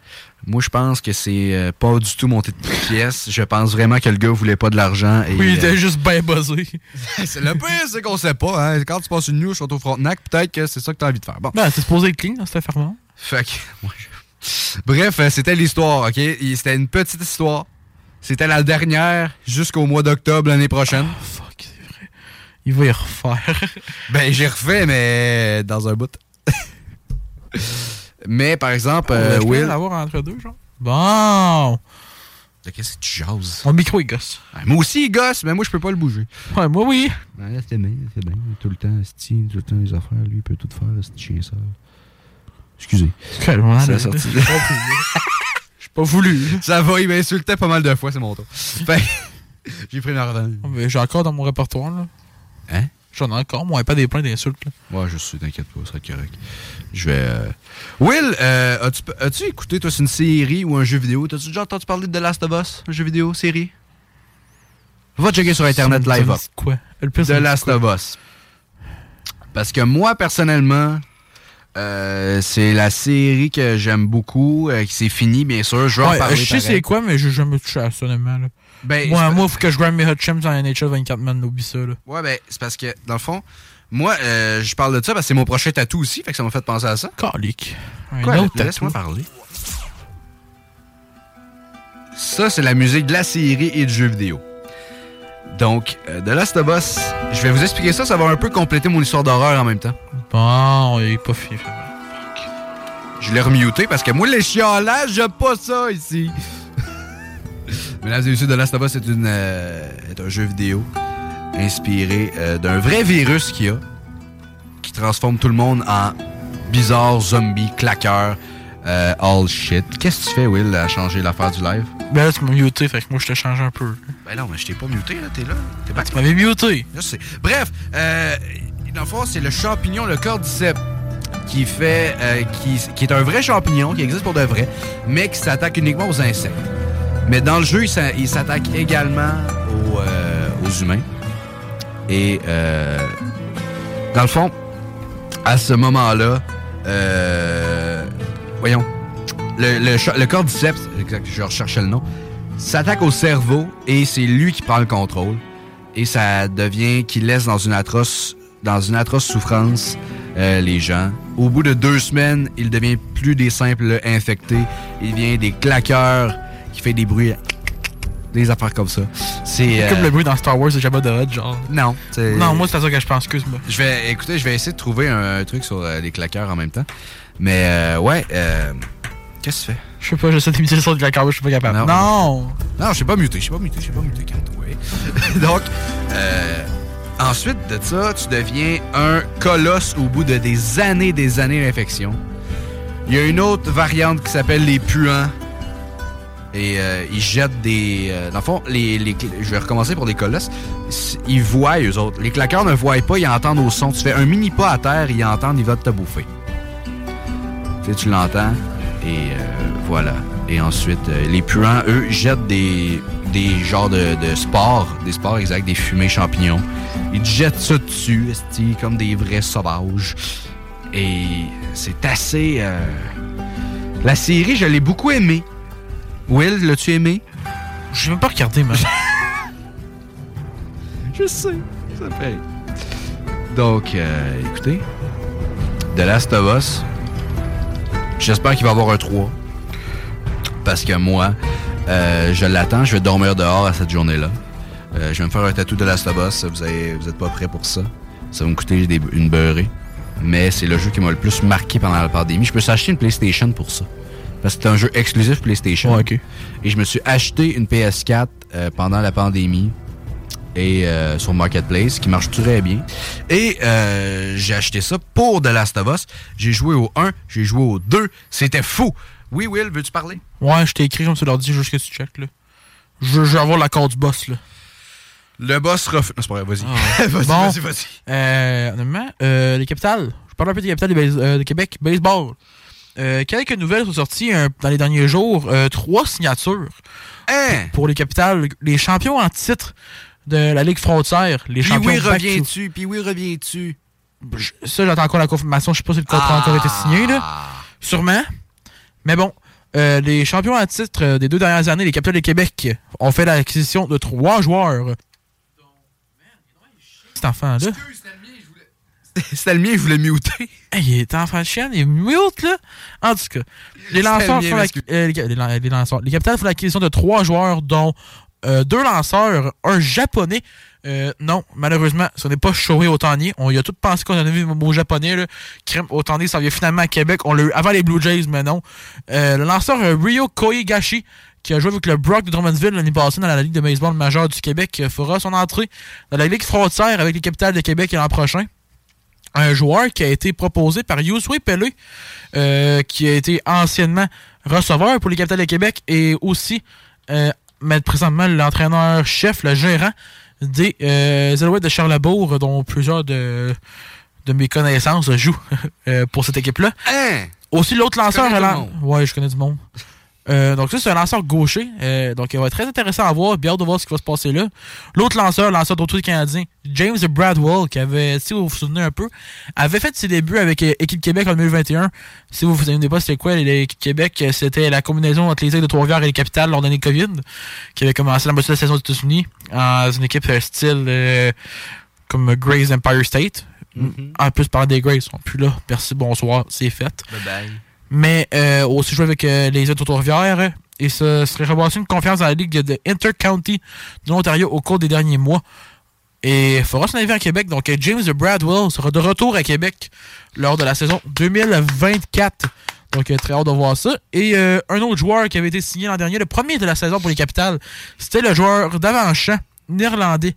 Moi, je pense que c'est euh, pas du tout monté de pièce. Je pense vraiment que le gars voulait pas de l'argent. et, Oui, il euh, était juste bien buzzé. *laughs* c'est le pire, c'est qu'on sait pas. Hein. Quand tu passes une nuit au Château Frontenac, peut-être que c'est ça que tu as envie de faire. Bon. Ben, c'est supposé être clean, hein, c'était fermant. Fait que, *laughs* moi, je- Bref, euh, c'était l'histoire, OK? C'était une petite histoire. C'était la dernière jusqu'au mois d'octobre l'année prochaine. Il va y refaire. *laughs* ben, j'ai refait, mais dans un bout. *laughs* mais, par exemple, euh, je peux Will... l'avoir entre deux, genre. Bon. De qu'est-ce que tu jases? Mon micro, il gosse. Ah, moi aussi, il gosse, mais moi, je peux pas le bouger. Ouais, moi, oui. Ouais, c'est bien, c'est bien. Tout le temps, Sti, tout le temps, les affaires, lui, il peut tout faire, ce chien ça. Excusez. Calme, Ça sorti. *laughs* J'ai pas voulu. Ça va, il m'insultait pas mal de fois, c'est mon tour. Fait j'ai pris une revanche. Mais J'ai encore dans mon répertoire, là. Hein? J'en ai encore, moi, pas des points d'insultes, là. Ouais, je suis, t'inquiète pas, ça sera correct. Je vais. euh, Will, euh, as-tu, as-tu écouté, toi, c'est une série ou un jeu vidéo? T'as-tu déjà entendu parler de The Last of Us, un jeu vidéo, série? Va checker sur Internet live up. quoi? The Last quoi? of Us. Parce que moi, personnellement, euh, c'est la série que j'aime beaucoup, euh, qui s'est finie, bien sûr. Je vais en parler. je sais c'est quoi, mais j'ai jamais touché à ça, honnêtement, là. Ben, moi, moi, faut que je grind mes hot champs en NHL 24 man, oublie ça, là. Ouais, ben, c'est parce que, dans le fond, moi, euh, je parle de ça parce que c'est mon prochain tatou aussi, fait que ça m'a fait penser à ça. Calique. Laisse-moi parler. Ça, c'est la musique de la série et du jeu vidéo. Donc, The Last of Us, je vais vous expliquer ça, ça va un peu compléter mon histoire d'horreur en même temps. Bon, il est pas fini. Je l'ai remuté parce que moi, les chialages, j'aime pas ça ici. *laughs* Mesdames et messieurs, The Last of Us est, une, euh, est un jeu vidéo inspiré euh, d'un vrai virus qu'il y a qui transforme tout le monde en bizarre zombie, claqueur, euh, all shit. Qu'est-ce que tu fais, Will, à changer l'affaire du live? Ben là, tu m'as muté, fait que moi, je te change un peu. Ben non, mais je t'ai pas muté, là, t'es là. T'es pas... Tu m'avais muté. Je sais. Bref, euh, c'est le champignon, le cordyceps, qui fait, euh, qui, est un vrai champignon, qui existe pour de vrai, mais qui s'attaque uniquement aux insectes. Mais dans le jeu, il s'a- il s'attaque également aux, euh, aux humains. Et euh, dans le fond, à ce moment-là, euh, voyons, le, cordyceps, je recherchais le nom, s'attaque au cerveau et c'est lui qui prend le contrôle. Et ça devient qu'il laisse dans une atroce, dans une atroce souffrance euh, les gens. Au bout de deux semaines, il devient plus des simples infectés. Il devient des claqueurs qui fait des bruits, des affaires comme ça. C'est euh, Comme le bruit dans Star Wars de Jabba the Hutt, genre. non. Non, moi, c'est à ça que je pense, excuse-moi. je vais, écoutez, je vais essayer de trouver un, truc sur euh, les claqueurs en même temps. Mais, euh, ouais, qu'est-ce que tu fais? Je sais pas, j'essaie d'imiter le son de la carte, je suis pas capable. Non. Non! Non, je suis pas muté, je suis pas muté, je suis pas muté, calme-toi. *laughs* Donc, euh, ensuite de ça, tu deviens un colosse au bout de des années des années d'infection. Il y a une autre variante qui s'appelle les puants. Et euh, ils jettent des... euh, dans le fond, les, je vais recommencer pour les colosses. Ils voient, eux autres. Les claqueurs ne voient pas, ils entendent au son. Tu fais un mini pas à terre, ils entendent, ils vont te bouffer. Tu sais, tu l'entends. Et euh, voilà. Et ensuite, euh, les puants, eux, jettent des, des genres de, de sports, des sports exacts, des fumées champignons. Ils jettent ça dessus, comme des vrais sauvages. Et c'est assez... euh, La série, je l'ai beaucoup aimée. Will, l'as-tu aimé? J'ai même pas regardé, man. *laughs* Je sais, ça fait. Donc, euh, écoutez, The Last of Us, j'espère qu'il va y avoir un 3. Parce que moi, euh, je l'attends, je vais dormir dehors à cette journée-là. Euh, je vais me faire un tatou de Last of Us, vous n'êtes vous êtes pas prêts pour ça. Ça va me coûter des- une beurrée. Mais c'est le jeu qui m'a le plus marqué pendant la pandémie. Je peux s'acheter une PlayStation pour ça. Parce que c'est un jeu exclusif PlayStation. Et je me suis acheté une PS4 euh, pendant la pandémie et euh, sur Marketplace qui marche très bien. Et euh, j'ai acheté ça pour The Last of Us. J'ai joué au 1, j'ai joué au 2. C'était fou. Oui, Will, veux-tu parler? Ouais, je t'ai écrit comme sur l'ordi juste que tu checkes, là. Je, je vais avoir l'accord du boss, là. Le boss refuse. Non, c'est pas vrai, vas-y. Ah *laughs* vas-y, Bon. vas-y, vas-y. Euh, honnêtement, euh, les capitales. Je parle un peu des capitales de, base- euh, de Québec. Baseball. Euh, quelques nouvelles sont sorties euh, dans les derniers jours. Euh, trois signatures. Pour les capitales. Les champions en titre de la Ligue frontière. Les Puis champions oui, reviens-tu? Puis oui, reviens-tu? Ça, j'attends encore la confirmation. Je sais pas si le contrat a encore été signé, là. Sûrement. Mais bon, euh, les champions en titre des deux dernières années, les capitales de Québec, ont fait l'acquisition de trois joueurs. Cet enfant-là. C'était le mien, je voulais muter. Hey, il est enfant de chienne, il est mute, là. En tout cas, les lanceurs, le mien, font la- euh, les, les lan- les lanceurs. Les capitales font l'acquisition de trois joueurs, dont euh, deux lanceurs, un japonais. Euh, non, malheureusement, ce n'est pas Shohei Otani. On y a tout pensé qu'on en avait vu le mot japonais. Là. Crème Otani, ça vient finalement à Québec. On l'a eu avant les Blue Jays, mais non. Euh, le lanceur Ryo Koigashi, qui a joué avec le Brock de Drummondville l'année passée dans la Ligue de baseball majeure du Québec, euh, fera son entrée dans la Ligue frontière avec les capitales de Québec l'an prochain un joueur qui a été proposé par Yousui Pelé, euh, qui a été anciennement receveur pour les Capitales de Québec et aussi, euh, mais présentement, l'entraîneur-chef, le gérant des euh, Alouettes de Charlebourg, dont plusieurs de, de mes connaissances jouent *laughs* pour cette équipe-là. Aussi, l'autre lanceur... Ouais, je connais du monde. Euh, donc ça, c'est un lanceur gaucher. Euh, donc il va être très intéressant à voir. Bien hâte de voir ce qui va se passer là. L'autre lanceur, lanceur d'autres canadien, James Bradwell, qui avait, si vous vous souvenez un peu, avait fait ses débuts avec euh, Équipe Québec en 2021. Si vous vous souvenez pas, c'était quoi l'équipe Québec? C'était la combinaison entre les îles de Trois-Rivières et les capitales lors de l'année COVID, qui avait commencé la moitié de la saison aux États-Unis dans une équipe style euh, comme Grays Empire State. Mhm. En plus, par des Grays, ils sont plus là. Merci, bonsoir, c'est fait Bye-bye. Mais euh, aussi jouer avec euh, les Auto-Rivières et ce serait reboisser une confiance dans la Ligue de Inter-County de l'Ontario au cours des derniers mois. Et fera son arrivée à Québec. Donc, euh, James Bradwell sera de retour à Québec lors de la saison 2024. Donc, euh, très hâte de voir ça. Et euh, un autre joueur qui avait été signé l'an dernier, le premier de la saison pour les capitales, c'était le joueur d'avant-champ néerlandais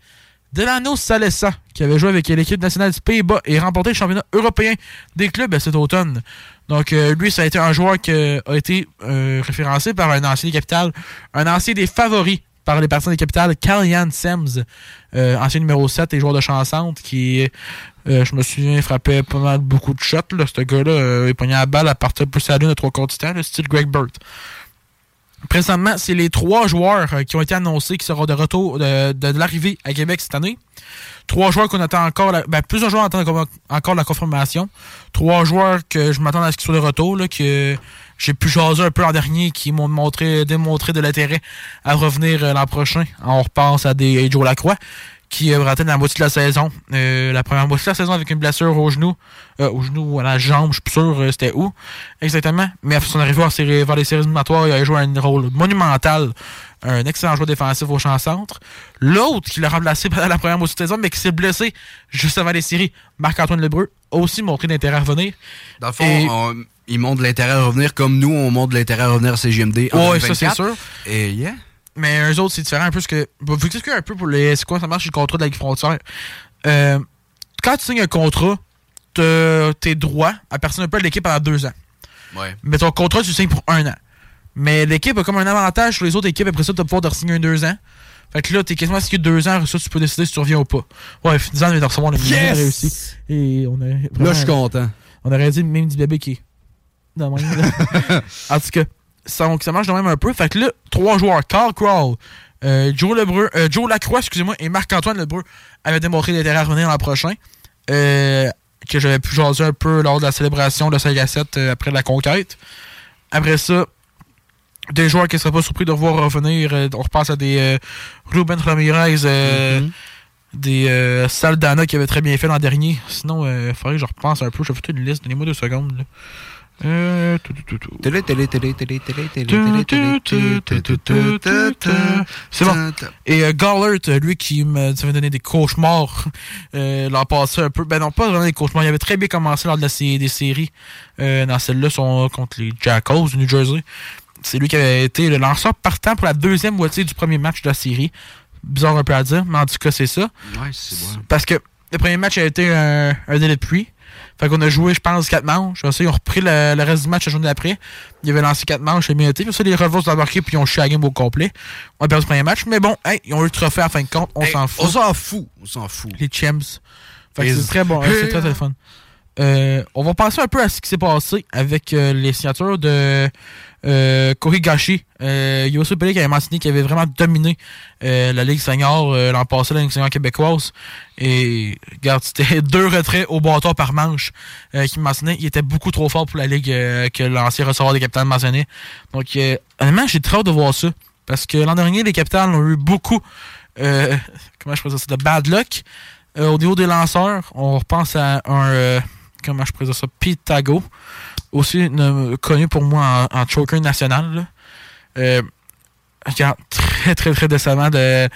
Delano Salessa, qui avait joué avec l'équipe nationale du Pays-Bas et remporté le championnat européen des clubs cet automne. Donc, euh, lui, ça a été un joueur qui euh, a été euh, référencé par un ancien des un ancien des favoris par les partisans des capitales, Carl-Yann Sems, ancien numéro 7 et joueur de chansante, qui, je me souviens, frappait pas mal beaucoup de shots. Là. Ce gars-là, il pognait la balle à partir plus à l'une de trois quarts du temps, le style Greg Burt. Présentement, c'est les trois joueurs euh, qui ont été annoncés qui seront de retour de, de- de l'arrivée à Québec cette année. Trois joueurs qu'on attend encore, la- ben, plusieurs joueurs attendent encore- la confirmation. Trois joueurs que je m'attends à ce qu'ils soient de retour, là, que j'ai pu jaser un peu en dernier, qui m'ont montré, démontré de l'intérêt à revenir euh, l'an prochain. On repense à des Joe Lacroix, qui euh, raté dans la moitié de la saison. Euh, la première moitié de la saison avec une blessure au genou, euh, au genou ou à la jambe, je suis plus sûr euh, c'était où exactement. Mais à son arrivée série- vers les séries éliminatoires, il a joué un rôle monumental. Un excellent joueur défensif au champ centre. L'autre qui l'a remplacé pendant la première moitié de saison, mais qui s'est blessé juste avant les séries, Marc-Antoine Lebreu, a aussi montré d'intérêt à revenir. Dans le fond, Et- on- ils montrent de l'intérêt à revenir comme nous, on montre l'intérêt à revenir à CGMD. en Ouais, ça 2024. c'est sûr. Et yeah. Mais eux autres, c'est différent un peu parce que. Vous expliquer un peu pour les. C'est quoi ça marche le contrat de la frontière? Euh, quand tu signes un contrat, t'as tes droits à personne un peu de l'équipe pendant deux ans. Ouais. Mais ton contrat, tu le signes pour un an. Mais l'équipe a comme un avantage sur les autres équipes. Après ça, tu vas pouvoir te signer un deux ans. Fait que là, t'es quasiment signé deux ans. Ça, tu peux décider si tu reviens ou pas. Ouais, disant, on vient de recevoir le Yes! réussi. Et on a. Là, je suis content. On aurait dit même du bébé qui est. *laughs* là. en tout cas, ça, donc, ça marche de même un peu. Fait que là, trois joueurs, Carl Crawl, euh, Joe, Lebreu, euh, Joe Lacroix, excusez-moi, et Marc-Antoine Lebreu avaient démontré l'intérêt à revenir l'an prochain. Euh, que j'avais pu jaser un peu lors de la célébration de 5 à 7 euh, après la conquête. Après ça, des joueurs qui ne seraient pas surpris de revoir revenir. on repasse à des Ruben Ramirez, euh, des Saldana qui avaient très bien fait l'an dernier. Sinon, il faudrait que je repense un peu. Je vais faire une liste. Donnez-moi deux secondes. là. Télé, télé, télé, télé, télé, télé, télé. C'est bon. Et euh, Gallert, lui qui me ça donné des cauchemars *laughs* euh, l'an passé un peu. Ben non, pas vraiment des cauchemars. Il avait très bien commencé lors de la sé- des séries. Euh, dans celle-là, sont contre les Jackals du New Jersey. C'est lui qui avait été le lanceur partant pour la deuxième moitié du premier match de la série. Bizarre un peu à dire, mais en tout cas, c'est ça. Ouais, c'est bon. Parce que le premier match a été un, un délai de pluie. Fait qu'on a joué, je pense, quatre manches. Ils ont repris le, le reste du match la journée d'après. Ils avaient lancé quatre manches, bien été. Puis ça, les Rebels ont embarqué, puis ils ont chié la game au complet. On a perdu le premier match. Mais bon, hey, ils ont eu le trophée à la fin de compte. On Hey, s'en fout. on s'en fout. On s'en fout. Les champs. Fait que Les- c'est très bon. C'est très, très fun. Euh, on va passer un peu à ce qui s'est passé avec euh, les signatures de euh, Korigashi. Euh, Yosu qui avait mentionné qu'il avait vraiment dominé euh, la Ligue senior euh, l'an passé, la Ligue senior québécoise. Et regarde, c'était *laughs* deux retraits au bâton par manche qui mentionnait. Il était beaucoup trop fort pour la Ligue que l'ancien receveur des capitaines mentionnait. Donc, honnêtement, j'ai très hâte de voir ça. Parce que l'an dernier, les capitales ont eu beaucoup, *laughs* comment je pourrais dire ça, de bad luck. Au niveau des lanceurs, on repense à un, comment je dire ça, Pitago, aussi ne- connu pour moi en, en choker national. Euh, regarde, très très très décevant de,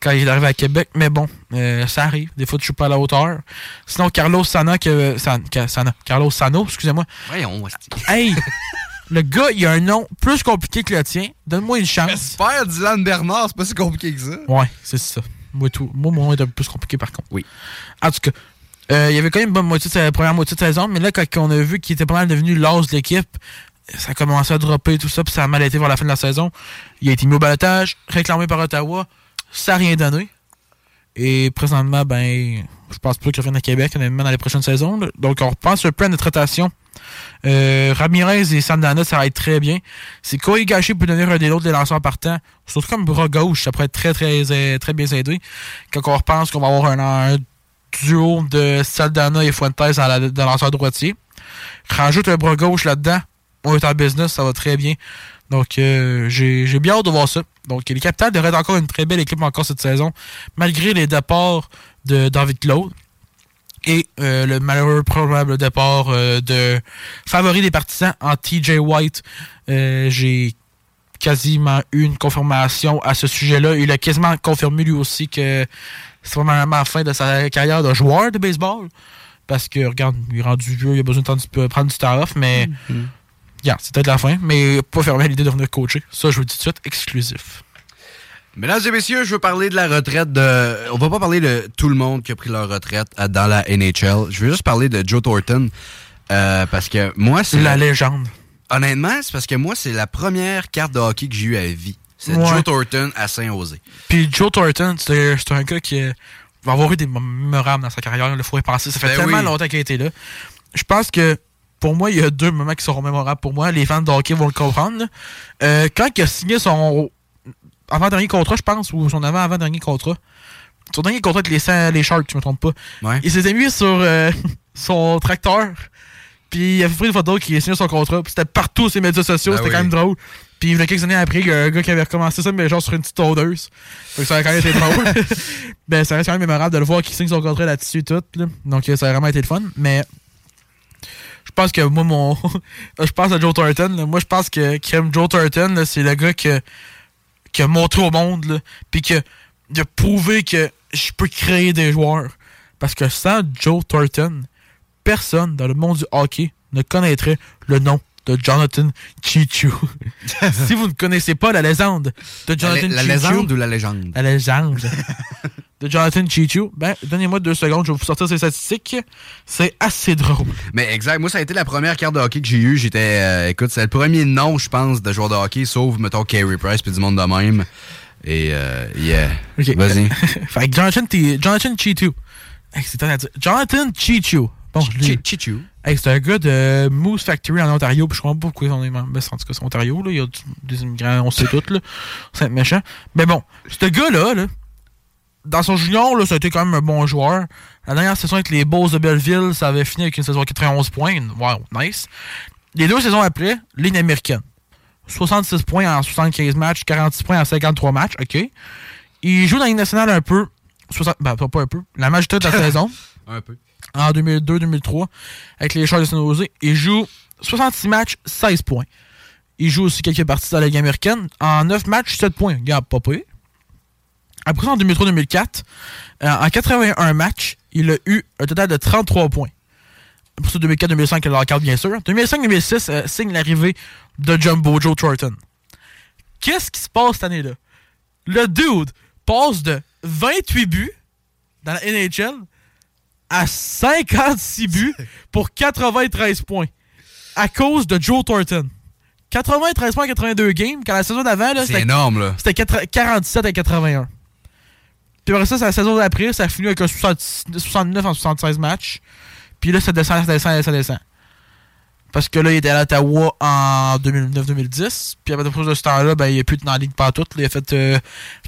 quand il est arrivé à Québec, mais bon, euh, ça arrive. Des fois, tu joues pas à la hauteur. Sinon, Carlos Sana, que, San- que- Sana, Carlos Sano, excusez-moi. Voyons. Hey! le gars, il a un nom plus compliqué que le tien. Donne-moi une chance. Super Dylan Bernard, c'est pas si compliqué que ça. Ouais, c'est ça. Moi, tout. Moi, mon nom est un peu plus compliqué par contre. Oui. En tout cas, euh, il y avait quand même une bonne moitié de sa première moitié de saison, mais là, quand on a vu qu'il était pas mal devenu l'as de l'équipe, ça a commencé à dropper tout ça, puis ça a mal été vers la fin de la saison. Il a été mis au balotage, réclamé par Ottawa, ça n'a rien donné. Et présentement, ben, je pense pas qu'il revienne à Québec, honnêtement, dans les prochaines saisons. Donc, on repense un peu à notre. Euh, Ramirez et Sandana, ça va être très bien. C'est Kohigashi peut devenir un des autres des lanceurs partants. Surtout comme bras gauche, ça pourrait être très, très, euh, très bien aidé. Quand on repense qu'on va avoir un, un duo de Saldana et Fuentes dans, la, droitier. Rajoute un bras gauche là-dedans. On est en business, ça va très bien. Donc, euh, j'ai bien hâte de voir ça. Donc, les Capitals devraient être encore une très belle équipe encore cette saison, malgré les départs de David Claude et euh, le malheureux probable départ euh, de favori des partisans en TJ White. J'ai quasiment eu une confirmation à ce sujet-là. Il a quasiment confirmé lui aussi que c'est vraiment la fin de sa carrière de joueur de baseball. Parce que, regarde, il est rendu vieux, il a besoin de prendre du temps off, mais regarde, c'est peut-être la fin, mais pas fermé à l'idée de revenir coacher. Ça, je vous dis tout de suite, exclusif. Mesdames et messieurs, je veux parler de la retraite de. On va pas parler de tout le monde qui a pris leur retraite dans la NHL. Je veux juste parler de Joe Thornton. euh, parce que moi, c'est. La légende. Honnêtement, c'est parce que moi, c'est la première carte de hockey que j'ai eue à vie. C'est Ouais. Joe Thornton à Saint-José. Puis Joe Thornton, c'est un gars qui euh, va avoir eu des moments mémorables dans sa carrière. Il faut y penser. Ça fait Ben tellement oui. longtemps qu'il a été là. Je pense que pour moi, il y a deux moments qui seront mémorables pour moi. Les fans de hockey vont le comprendre. Euh, quand il a signé son avant-dernier contrat, je pense, ou son avant-avant-dernier contrat. Son dernier contrat avec les, les Sharks, je me trompe pas. Il s'était mis sur euh, *laughs* son tracteur. Puis il a fait pris une photo qui a signé son contrat. Puis c'était partout sur les médias sociaux. Ben c'était oui. quand même drôle. Puis il y a quelques années après, il y a un gars qui avait recommencé ça, mais genre sur une petite tondeuse. Fait que ça a quand même été drôle. *laughs* ben, ça reste quand même mémorable de le voir qui signe son contrat là-dessus tout. là. Donc ça a vraiment été le fun. Mais je pense que moi, mon. *laughs* je pense à Joe Thornton. là. Moi, je pense que Kim Joe Thornton, c'est le gars que, qui a montré au monde, là, puis que de prouver que je peux créer des joueurs. Parce que sans Joe Thornton, personne dans le monde du hockey ne connaîtrait le nom de Jonathan Chichu. *laughs* si vous ne connaissez pas la légende de Jonathan la Chichu, légende ou la légende? La légende *laughs* de Jonathan Chichu, ben, donnez-moi deux secondes, je vais vous sortir ces statistiques. C'est assez drôle. Mais exact. Moi, ça a été la première carte de hockey que j'ai eue. J'étais. euh, écoute, c'est le premier nom, je pense, de joueur de hockey, sauf, mettons, Carey Price, puis du monde de même. Et, euh, yeah. Vas-y. *laughs* fait que Jonathan, T- Jonathan Chichu. Hey, c'est. Jonathan Chichu. Bon. Chichu. Hey, c'est un gars de Moose Factory en Ontario, puis je comprends pas pourquoi on est mais en tout cas c'est Ontario, là. Il y a des immigrants, on sait tout, là. C'est méchant. Mais bon, ce gars-là, là, dans son junior, là, ça a été quand même un bon joueur. La dernière saison avec les Bulls de Belleville, ça avait fini avec une saison à 91 points. Wow, nice. Les deux saisons après, ligne américaine. 66 points en 75 matchs, 46 points en 53 matchs, OK. Il joue dans la Ligue nationale un peu, 60, ben, pas un peu, la majorité de la *laughs* saison. Un peu. En 2002-2003, avec les Sharks de San Jose. Il joue 66 matchs, 16 points. Il joue aussi quelques parties dans la Ligue américaine. En 9 matchs, 7 points. Regarde, pas pire. Après en 2003-2004, euh, en 81 matchs, il a eu un total de 33 points. Pour ça, 2004-2005, il a la carte, bien sûr. 2005-2006, euh, signe l'arrivée de Jumbo Joe Thornton. Qu'est-ce qui se passe cette année-là? Le dude passe de 28 buts dans la NHL à 56 buts pour 93 points à cause de Joe Thornton. 93 points en 82 games, quand la saison d'avant, c'était- énorme, là. C'était 80 47 à 81. Puis après ça, c'est la saison d'après, ça a fini avec un 60 69 en 76 matchs. Puis là, ça descend, ça descend, ça descend. Parce que là, il était à Ottawa en 2009-2010. Puis après de ce temps-là, ben, il a pu être dans la ligue partout. Il a fait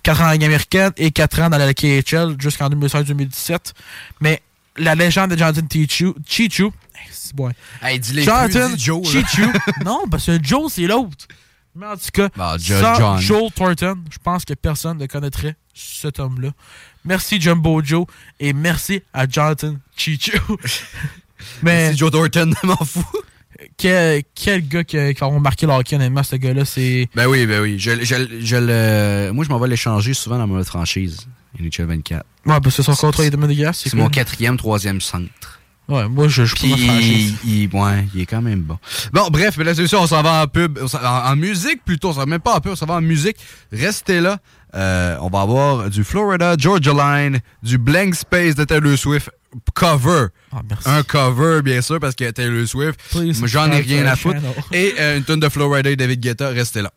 4 ans en Ligue américaine et 4 ans dans la KHL jusqu'en 2016-2017. Mais la légende de Jonathan Chichu, Chichu, hey, c'est bon. Hey, dis-les Jonathan plus, Joe. Chichu, *laughs* non, parce que Joe, c'est l'autre. Mais en tout cas, Bah, Jo- sans John. Joel Thornton, je pense que personne ne connaîtrait cet homme-là. Merci Jumbo Joe et merci à Jonathan Chichu. *laughs* Mais Merci Joe Thornton, m'en fous. quel, quel gars qui a, qui a marqué le hockey, honnêtement, ce gars-là, c'est. Ben oui, ben oui. Je, je, je le... Moi, je m'en vais l'échanger souvent dans ma franchise, NHL 24. Ouais, parce que son contrat est de dégueulasse. C'est mon quatrième, troisième centre. Ouais, moi, je joue Puis, il, ouais, il est quand même bon. Bon, bref, mais là, c'est sûr, on s'en va en pub. En, en musique, plutôt. On s'en va même pas en pub, on s'en va en musique. Restez là. Euh, on va avoir du Florida Georgia Line, du Blank Space de Taylor Swift cover. Un cover, bien sûr, parce que Taylor Swift, j'en ai rien à foutre. Et euh, une tonne de Florida et David Guetta. Restez là.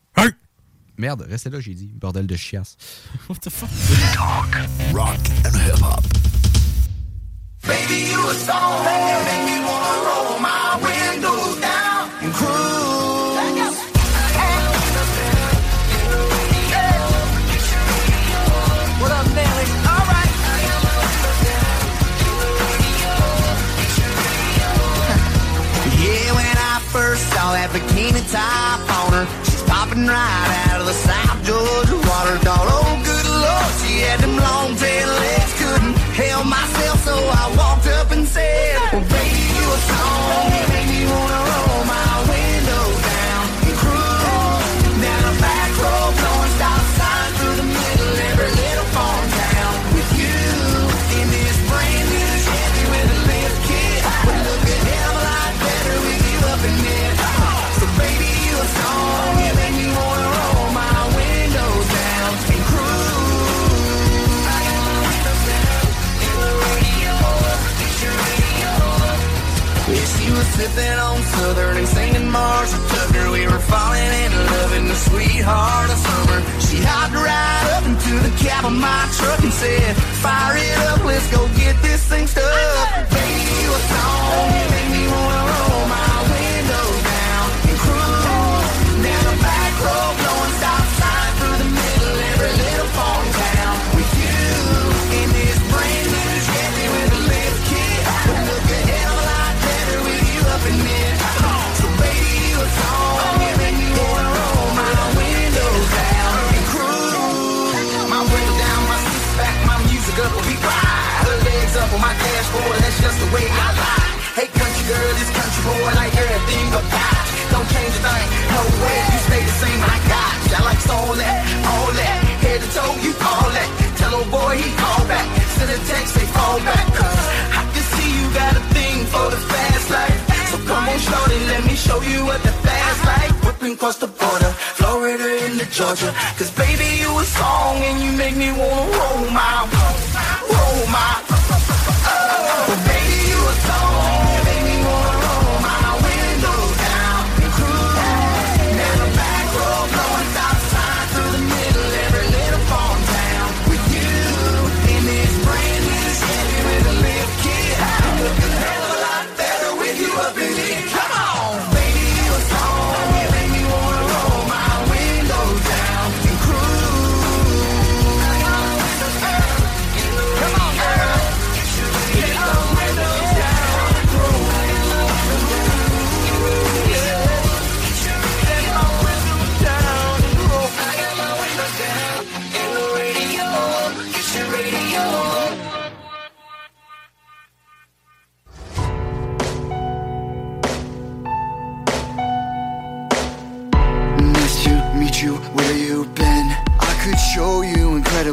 Merde, restez là, j'ai dit. Bordel de chiasse. *laughs* What the fuck? Talk, rock and hip hop. Baby, you a song that make me wanna roll my windows down and cruise. What up, Nelly? All right. Yeah, when I first saw that bikini top on her, she's popping right the South sipping on Southern and singing Marshall Tucker. We were falling in love in the sweetheart of summer. She hopped right up into the cab of my truck and said, Fire it up, let's go get this thing stuck. Baby, a song, you make me wanna roll my windows down and cruise down a back road, on my dashboard, that's just the way I like. Hey country girl, this country boy like everything about. Don't change a thing, no way, you stay the same, I got you. I like all that, all that, head to toe, you call that. Tell old boy he call back, send a text, say fall back. Cause I can see you got a thing for the fast life. So come on, shorty, let me show you what the fast life. Whipping across the border, Florida into Georgia. Cause baby, you a song and you make me wanna roll my, roll my.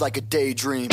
like a daydream.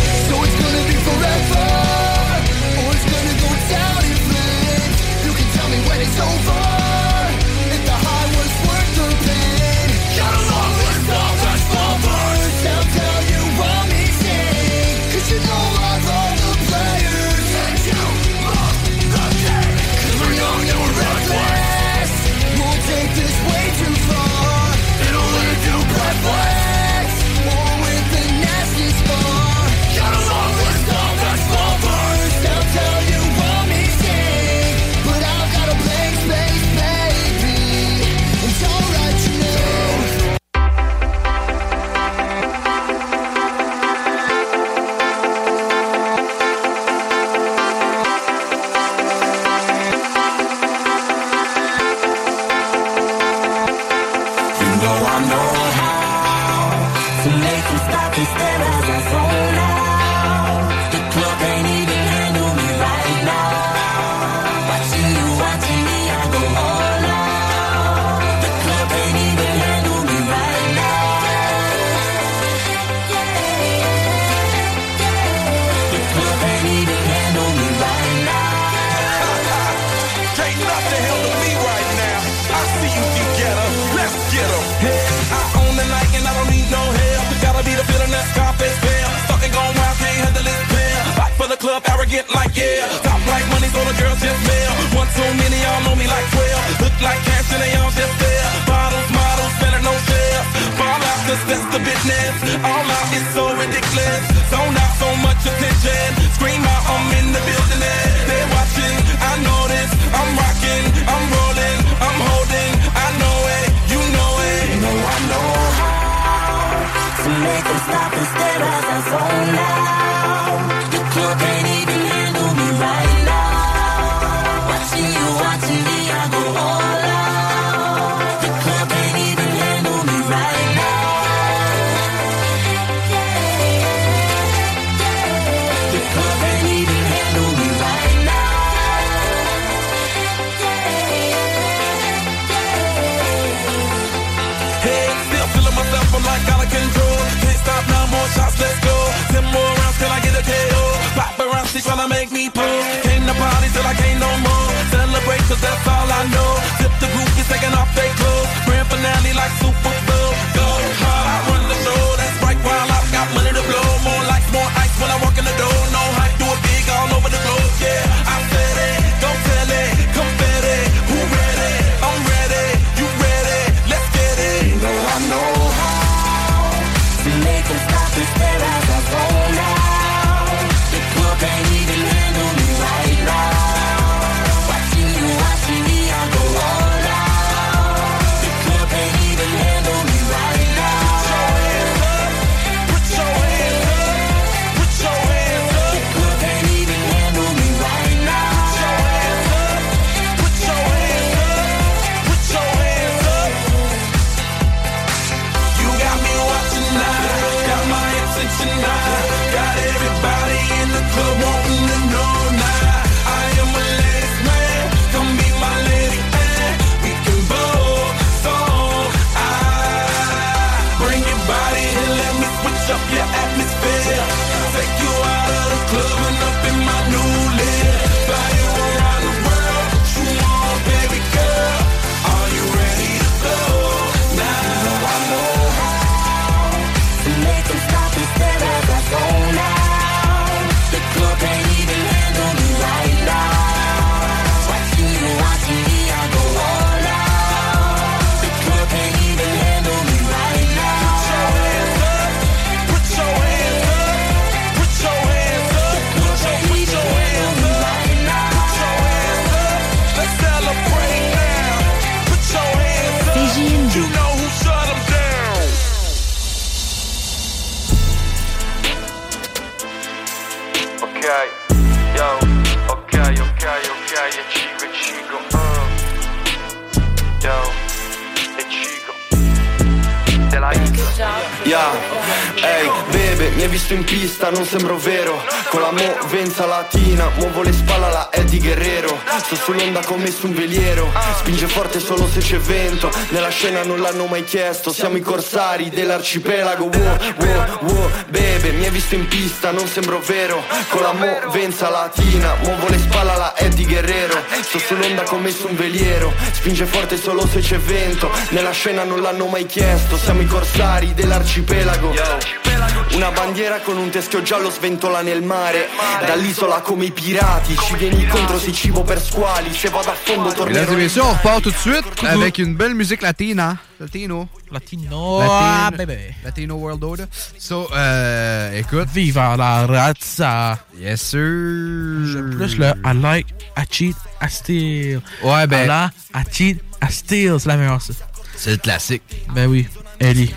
Non sembro vero. Con la movenza latina, muovo le spalle alla Eddie Guerrero. Sto sull'onda come su un veliero. Spinge forte solo se c'è vento. Nella scena non l'hanno mai chiesto. Siamo i corsari dell'arcipelago. Wow, wow, wow, bebe, mi hai visto in pista, non sembro vero. Con la movenza latina, muovo le spalle alla Eddie Guerrero. Sto sull'onda come su un veliero. Spinge forte solo se c'è vento. Nella scena non l'hanno mai chiesto. Siamo i corsari dell'arcipelago Una bandiera con un teschio giallo sventola nel mare Dall'isola come i pirati Ci vieni incontro se cibo per squali Se vado a fondo Mesdames tornerò et messieurs, on repart tout de suite avec une belle musique latine. Latino. Latino. Ah, Latino, bébé. Latino World Order. So, euh, écoute. Viva la razza. Yes, sir. J'aime plus le I like, I cheat, I steal. Ouais, ben- I like, I cheat, I steal. C'est la meilleure, ça. C'est le classique. Ben oui. Ellie.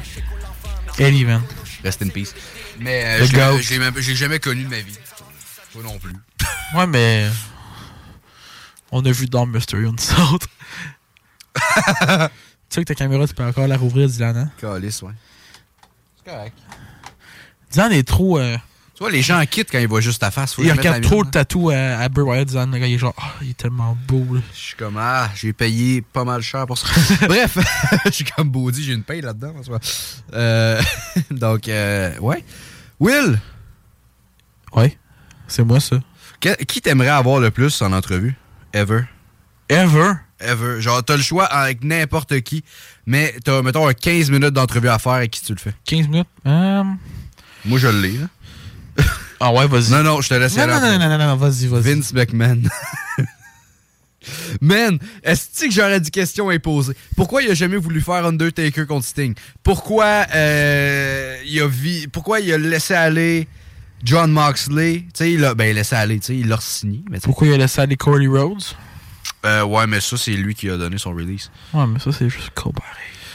Ellie, man. Rest in peace. Mais euh, je l'ai- même- jamais connu de ma vie. Toi non plus. *laughs* Ouais, mais. On a vu dans Mystery on Salt. *laughs* tu sais que ta caméra, tu peux encore la rouvrir, Dylan, hein? Calice, ouais. C'est correct. Dylan est trop. euh, Tu vois, les gens quittent quand ils voient juste ta face. Faut il que je regarde mette la trop le mienne. tatou à, à Bray il est genre, Ah, il est tellement beau, là. Je suis comme, ah, j'ai payé pas mal cher pour ça. *laughs* Bref, *laughs* je suis comme Baudy, j'ai une paye là-dedans. Euh, *laughs* donc, euh, ouais. Will, Ouais. C'est moi, ça. que- qui t'aimerais avoir le plus en entrevue? Ever. Ever? Ever. Genre, t'as le choix avec n'importe qui, mais t'as, mettons, un 15 minutes d'entrevue à faire avec qui tu le fais? 15 minutes? Euh... Moi, je l'ai, là. Ah ouais, vas-y. Non, non, je te laisse Non, aller non, après. non, non, non, non, vas-y, vas-y. Vince McMahon. *laughs* Man, est-ce que j'aurais dit question imposée? Pourquoi il a jamais voulu faire Undertaker contre Sting? Pourquoi euh, il a vi- pourquoi il a laissé aller John Moxley? Tu sais, il a ben, laissé aller, tu sais, il l'a signé. Mais. Pourquoi il a laissé aller Cody Rhodes? Euh, ouais, mais ça, c'est lui qui a donné son release. Ouais, mais ça, c'est juste cool, pareil.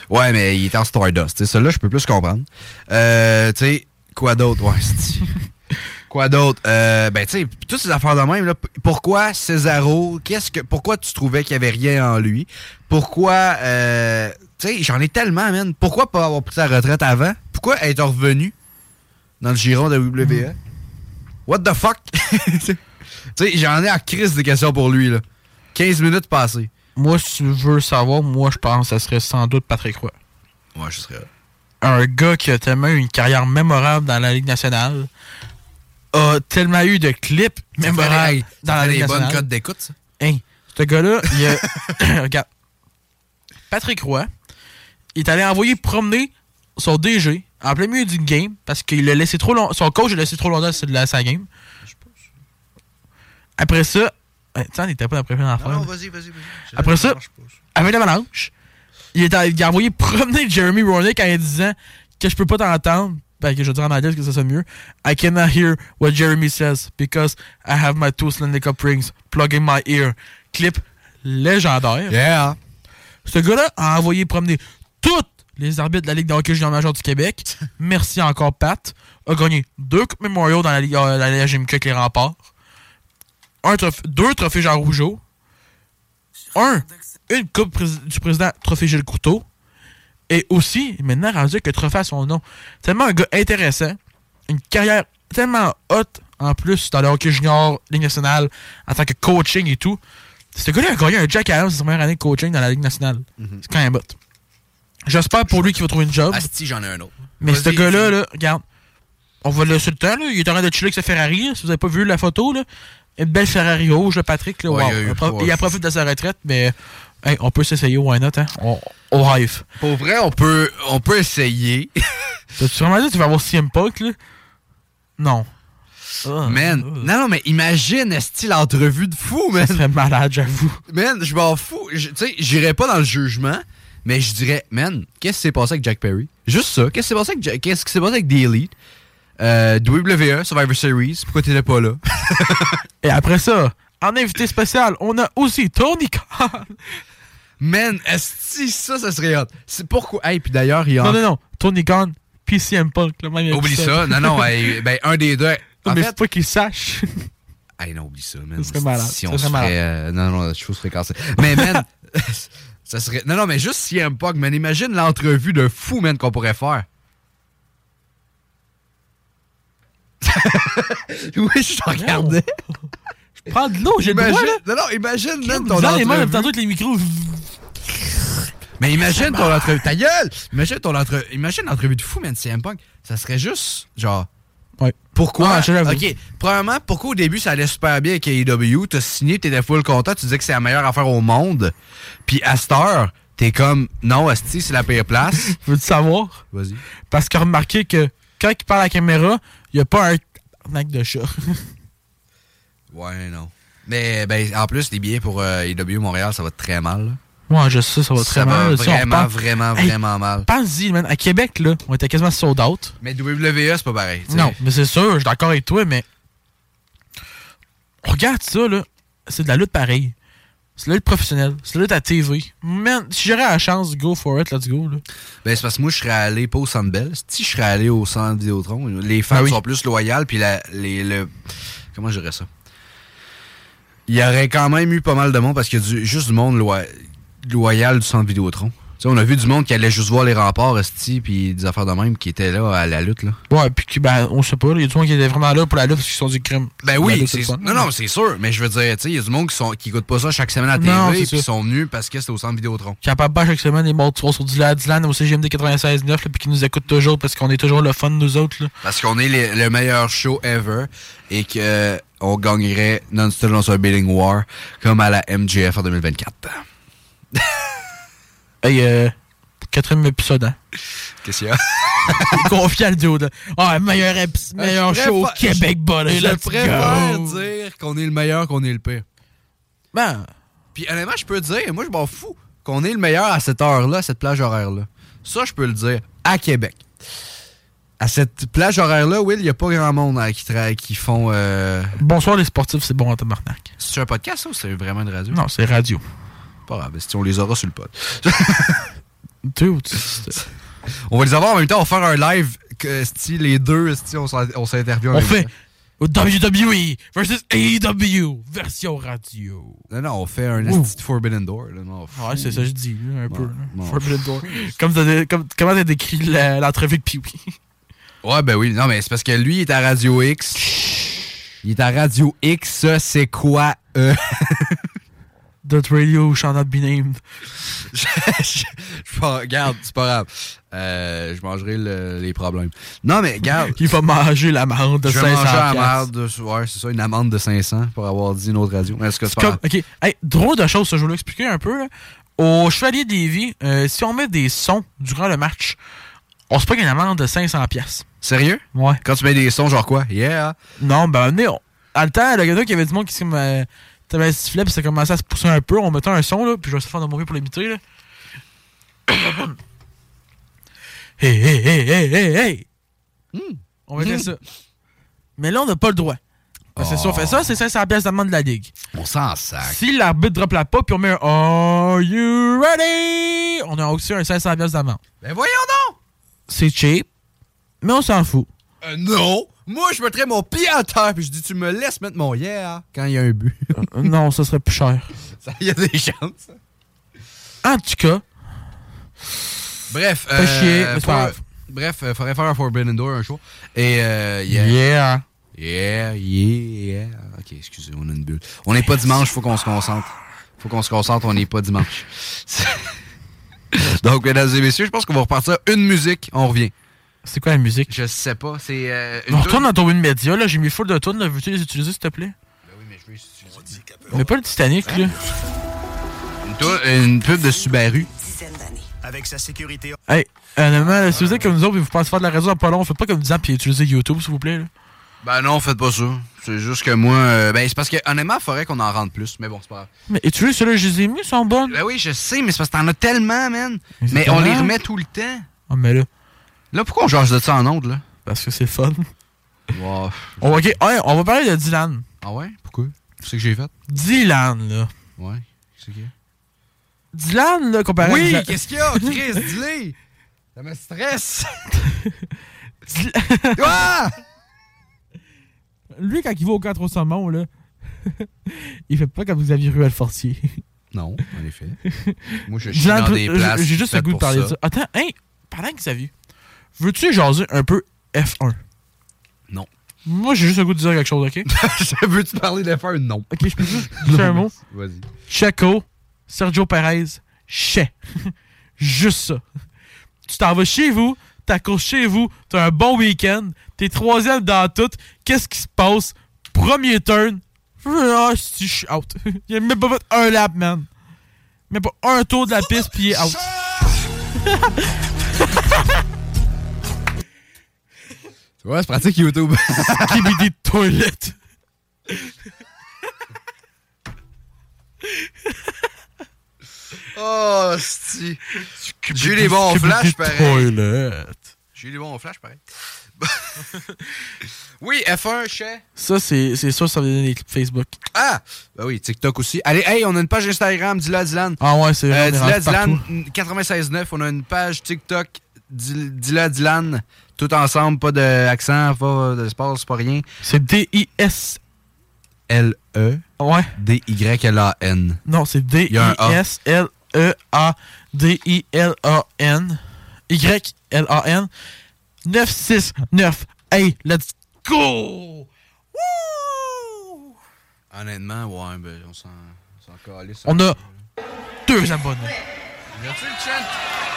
Ouais, mais il était en Stardust. Celui-là, je peux plus comprendre. Euh, tu sais, quoi d'autre? Ouais, *laughs* Quoi d'autre? Euh, ben, tu sais, toutes ces affaires de même, là, pourquoi Cesaro? Qu'est-ce que, pourquoi tu trouvais qu'il n'y avait rien en lui? Pourquoi, euh, tu sais, j'en ai tellement, man. Pourquoi pas avoir pris sa retraite avant? Pourquoi être revenu dans le giron de WWE? What the fuck? *laughs* tu sais, j'en ai à crise des questions pour lui, là. 15 minutes passées. Moi, si tu veux savoir, moi, je pense que ça serait sans doute Patrick Roy. Ouais, je serais. Un gars qui a tellement eu une carrière mémorable dans la Ligue nationale, a tellement eu de clips mémorables dans la des bonnes cotes d'écoute, ça. Hey, ce gars-là, il a... *coughs* *coughs* Regarde. Patrick Roy, il est allé envoyer promener son DG en plein milieu d'une game parce qu'il l'a laissé trop long. Son coach l'a laissé trop longtemps sur la- sa game. Après ça, sais, on était pas dans la première. Non, vas-y, vas-y, vas-y. Après ça, avec l'avalanche, il, est allé- il a envoyé promener Jeremy Roenick en disant que je peux pas t'entendre. Ben, je vais dire en anglais parce que ça sonne mieux. I cannot hear what Jeremy says because I have my two Stanley Cup rings plug in my ear. Clip légendaire. Yeah. Ce gars-là a envoyé promener tous les arbitres de la Ligue de hockey junior major du Québec. *laughs* Merci encore, Pat. A gagné deux Coupes Memorial dans la Ligue, euh, la Ligue GMK avec les remparts. Un trophée- deux trophées Jean Rougeau. Un, une Coupe du président Trophée Gilles Couteau. Et aussi, maintenant rendu le trophée à son nom. Tellement un gars intéressant. Une carrière tellement haute en plus dans le hockey junior, Ligue nationale, en tant que coaching et tout. Ce gars-là a gagné un Jack Adams sa première année de coaching dans la Ligue nationale. C'est quand même hot. J'espère pour lui qu'il va trouver une job. Asti, j'en ai un autre. Mais ce gars-là, là, regarde, on va le laisser le temps, là. Il est en train de chiller avec sa Ferrari, là, si vous avez pas vu la photo, là. Une belle Ferrari rouge, Patrick, là. Ouais, wow. il a eu- il a profité de sa retraite, mais hey, on peut s'essayer, why not, hein? On, au hive. Pour vrai, on peut, on peut essayer. *laughs* T'as-tu vraiment dit que tu vas avoir CM Punk, là? Non. Ah, Man, non, non, mais imagine, est-ce l'entrevue de fou, man? Ça serait malade, j'avoue. Man, je m'en fous. Tu sais, j'irais pas dans le jugement, mais je dirais, man, qu'est-ce qui s'est passé avec Jack Perry? Juste ça. Qu'est-ce qui s'est passé avec, Jack- qu'est-ce qui s'est passé avec The Elite? Euh, WWE, Survivor Series, pourquoi t'étais pas là? *laughs* Et après ça, en invité spécial, on a aussi Tony Khan. Man, est-ce que ça, ça serait hot? C'est pourquoi. Hey, puis d'ailleurs, il y a. Non, non, non. Tony Khan, puis CM Punk, le même Oublie ça. Non, non, hey, *laughs* ben, un des deux. Non, En mais fait, c'est pas qu'il sache. *laughs* Hey, non, oublie ça, man. Ça serait malade. Si Ça on serait se malade. ferait. euh, non, non, je serais cassé. Mais, man, *laughs* ça serait. Non, non, mais juste CM Punk, man. Imagine l'entrevue de fou, man, qu'on pourrait faire. oui, je te regardais. Je prends de l'eau, j'ai le droit, là. Non, non, imagine, man, ton Disant les mains, entrevue. tantôt avec les micros. Mais imagine ton entrevue. Ta gueule! Imagine ton entrevue. Imagine l'entrevue de fou, man, CM Punk. Ça serait juste, genre. Ouais. Pourquoi? Ok, premièrement, pourquoi au début ça allait super bien avec AEW? T'as signé, t'étais full content, tu disais que c'est la meilleure affaire au monde. Puis à cette heure, t'es comme, non, Asti, c'est la pire place. *laughs* Veux-tu savoir? Vas-y. Parce qu'il a remarqué que quand il parle à la caméra, il n'y a pas un arnaque de chat. Ouais, non. Mais ben, en plus, les billets pour euh, AEW Montréal, ça va très mal. là. Ouais, je sais, ça va très Ça va mal. Vraiment, vraiment, Hey, vraiment mal. Pense-y, man. À Québec, là, on était quasiment sold out. Mais WWE, c'est pas pareil. Non, mais c'est sûr, je suis d'accord avec toi, mais. Regarde ça, là. C'est de la lutte pareille. C'est de la lutte professionnelle. C'est de la lutte à TV. Man, si j'aurais la chance, go for it, let's go, là. Ben, c'est parce que moi, je serais allé pas au Centre Bell. Si je serais allé au Centre Vidéotron, les fans Ah oui. sont plus loyales, puis la, les, le... Comment je dirais ça? Il y aurait quand même eu pas mal de monde, parce qu'il y a du- juste du monde loi- loyal du Centre Vidéotron. Tu sais, on a vu du monde qui allait juste voir les remparts, esti, puis des affaires de même, qui étaient là à la lutte, là. Ouais, puis ben, on sait pas, il y a du monde qui était vraiment là pour la lutte parce qu'ils sont du crime. Ben oui, lutte, fun. non, non, c'est sûr, mais je veux dire, tu sais, il y a du monde qui, sont, qui écoute pas ça chaque semaine à la TV, puis ça. sont venus parce que c'était au Centre Vidéotron. Capable pas chaque semaine, les morts sur Dylan, Dylan au CGMD 96.9, là, puis qui nous écoutent toujours parce qu'on est toujours le fun, nous autres, là. Parce qu'on est les- le meilleur show ever et que euh, on gagnerait non-stop dans un bidding war comme à la MGF en 2024. *laughs* Hey, euh, quatrième épisode, hein. Qu'est-ce qu'il y a? *laughs* Confiant le dude. Ah, meilleur, épis- meilleur Je show au Québec, buddy. Je préfère dire qu'on est le meilleur qu'on est le pire. Ben. Puis honnêtement, je peux dire, moi je m'en fous qu'on est le meilleur à cette heure-là, à cette plage horaire-là. Ça, je peux le dire à Québec. À cette plage horaire-là, Will, il n'y a pas grand monde hein, qui, qui font. Euh... Bonsoir, les sportifs, c'est bon en tabarnak. C'est un podcast ça, ou c'est vraiment une radio? Non, c'est radio. Pas grave, si on les aura sur le. Dude, *laughs* on va les avoir en même temps, on va faire un live que style les deux, style, on s'in- on s'interviewe en On même fait temps. WWE versus AEW, version radio. Non, non, on fait un Forbidden Door. Là, non, Ouais, c'est ça que je dis, un peu. non. Forbidden Door. Comme t'as- comme- comment t'as décrit la- l'entrevue de Pee-Wee? *laughs* Ouais, ben oui. Non, mais c'est parce que lui, il est à Radio X. Il est à Radio X, c'est quoi? Euh... *laughs* That radio shall not be named. *laughs* je, je- je- regarde, c'est pas grave. Euh, je mangerai le- les problèmes. Non, mais regarde. *laughs* Il va manger l'amende de je 500 vais manger la piastres. merde de, ouais, c'est ça, une amende de 500 pour avoir dit une autre radio. Est-ce que c'est pas Comme, ok, hey, drôle de chose, ça, je vais l'expliquer un peu. là. Au Chevalier des Vies, euh, si on met des sons durant le match, on se paye une amende de 500 pièces. Sérieux? Ouais. Quand tu mets des sons, genre quoi? Yeah! Non, ben, venez, on- à le temps, le gars, il y avait du monde qui se euh, t'avais un sifflet, puis ça commençait à se pousser un peu. On mettait un son, là, puis je vais essayer de faire de mon mieux pour l'imiter, là. *coughs* hey, hey, hey, hey, hey, hey! On mettait ça. Mais là, on n'a pas le droit. Parce que si on fait ça, c'est 500 pièces d'amende de la Ligue. On s'en sac. Si l'arbitre drop la pas, puis on met un Are you ready? On a aussi un 500 pièces d'amende. Ben voyons donc! C'est cheap, mais on s'en fout. Euh, non! Moi, je mettrais mon pied à terre, puis je dis, tu me laisses mettre mon yeah quand il y a un but. Euh, non, ça serait plus cher. *laughs* Il y a des chances. En tout cas, Bref, chier, mais pas faut- grave. bref, euh, faudrait faire un Forbidden Door un jour. Et euh, yeah. Yeah. Yeah, yeah. Ok, excusez, on a une bulle. On n'est pas dimanche, faut qu'on se concentre. Faut qu'on se concentre, on n'est pas dimanche. *laughs* *laughs* Donc, mesdames et messieurs, je pense qu'on va repartir une musique, on revient. C'est quoi la musique? Je sais pas, c'est euh, une On retourne dans ton Winmedia, là. J'ai mis full de tunes, là. Veux-tu les utiliser, s'il te plaît? Mais pas le Titanic, là. une, une pub de Subaru. Avec sa sécurité. Hey, honnêtement, si vous êtes comme nous autres et vous pensez faire de la radio en pas long, faites pas comme 10 ans puis utilisez YouTube, s'il vous plaît. Là. Ben non, faites pas ça. C'est juste que moi, euh, ben c'est parce que honnêtement, il faudrait qu'on en rentre plus, mais bon, c'est pas grave. Mais utilisez ceux-là, je les ai mis, ils sont bonnes. Ben oui, je sais, mais c'est parce que t'en as tellement, man. Mais on les remet tout le temps. Ah, mais là. Là, pourquoi on change de ça en ondes, là? Parce que c'est fun. Wow. On va, ok, ouais, on va parler de Dylan. Ah ouais? Pourquoi? C'est que j'ai fait? Dylan, là. Ouais. C'est qui? Dylan, là, comparé à Oui, qu'est-ce qu'il y a, *laughs* Chris? Dis-le! Ça me stresse! Ah! Lui, quand il va au 4 au saumon, là, *laughs* il fait pas comme Xavier Ruel Fortier. Non, en effet. *laughs* Moi, je suis dans des places J'ai juste le goût de parler de ça. ça. Attends, hein, parlant de Xavier, veux-tu jaser un peu F1? Non. Moi, j'ai juste le goût de dire quelque chose, OK? *laughs* Veux-tu parler de faire? Non. OK, je peux juste *laughs* dire un mot? Vas-y. Checo, Sergio Perez, chais. *laughs* Juste ça. Tu t'en vas chez vous, t'accours chez vous, t'as un bon week-end, t'es troisième dans tout. Qu'est-ce qui se passe? Premier turn. Ah, si, je suis out. Il a même pas fait un lap, man. Même pas un tour de la piste, puis il est out. Ouais, c'est pratique YouTube. *laughs* KBD toilette? oh, sti. J'ai eu les bons flashs, pareil. Toilette? J'ai eu les bons flashs, pareil. *laughs* oui, F1, chez. Ça, c'est sûr, ça va donner des clips Facebook. Ah! Ben oui, TikTok aussi. Allez, hey, on a une page Instagram, dis-le à Dylan. Ah ouais, c'est vrai. Euh, rendu Dylan, partout. 96.9. On a une page TikTok, à Dylan. Tout ensemble, pas d'accent, pas d'espace, pas rien. C'est D-I-S. L-E. Ouais. D-Y-L-A-N. Non, c'est. D-I-S-L-E-A-D-I-L-A-N. Y-L-A-N. 969. Hey, let's go! Honnêtement, ouais, ben, on s'en calisse. On a deux abonnés. Viens-tu le chat?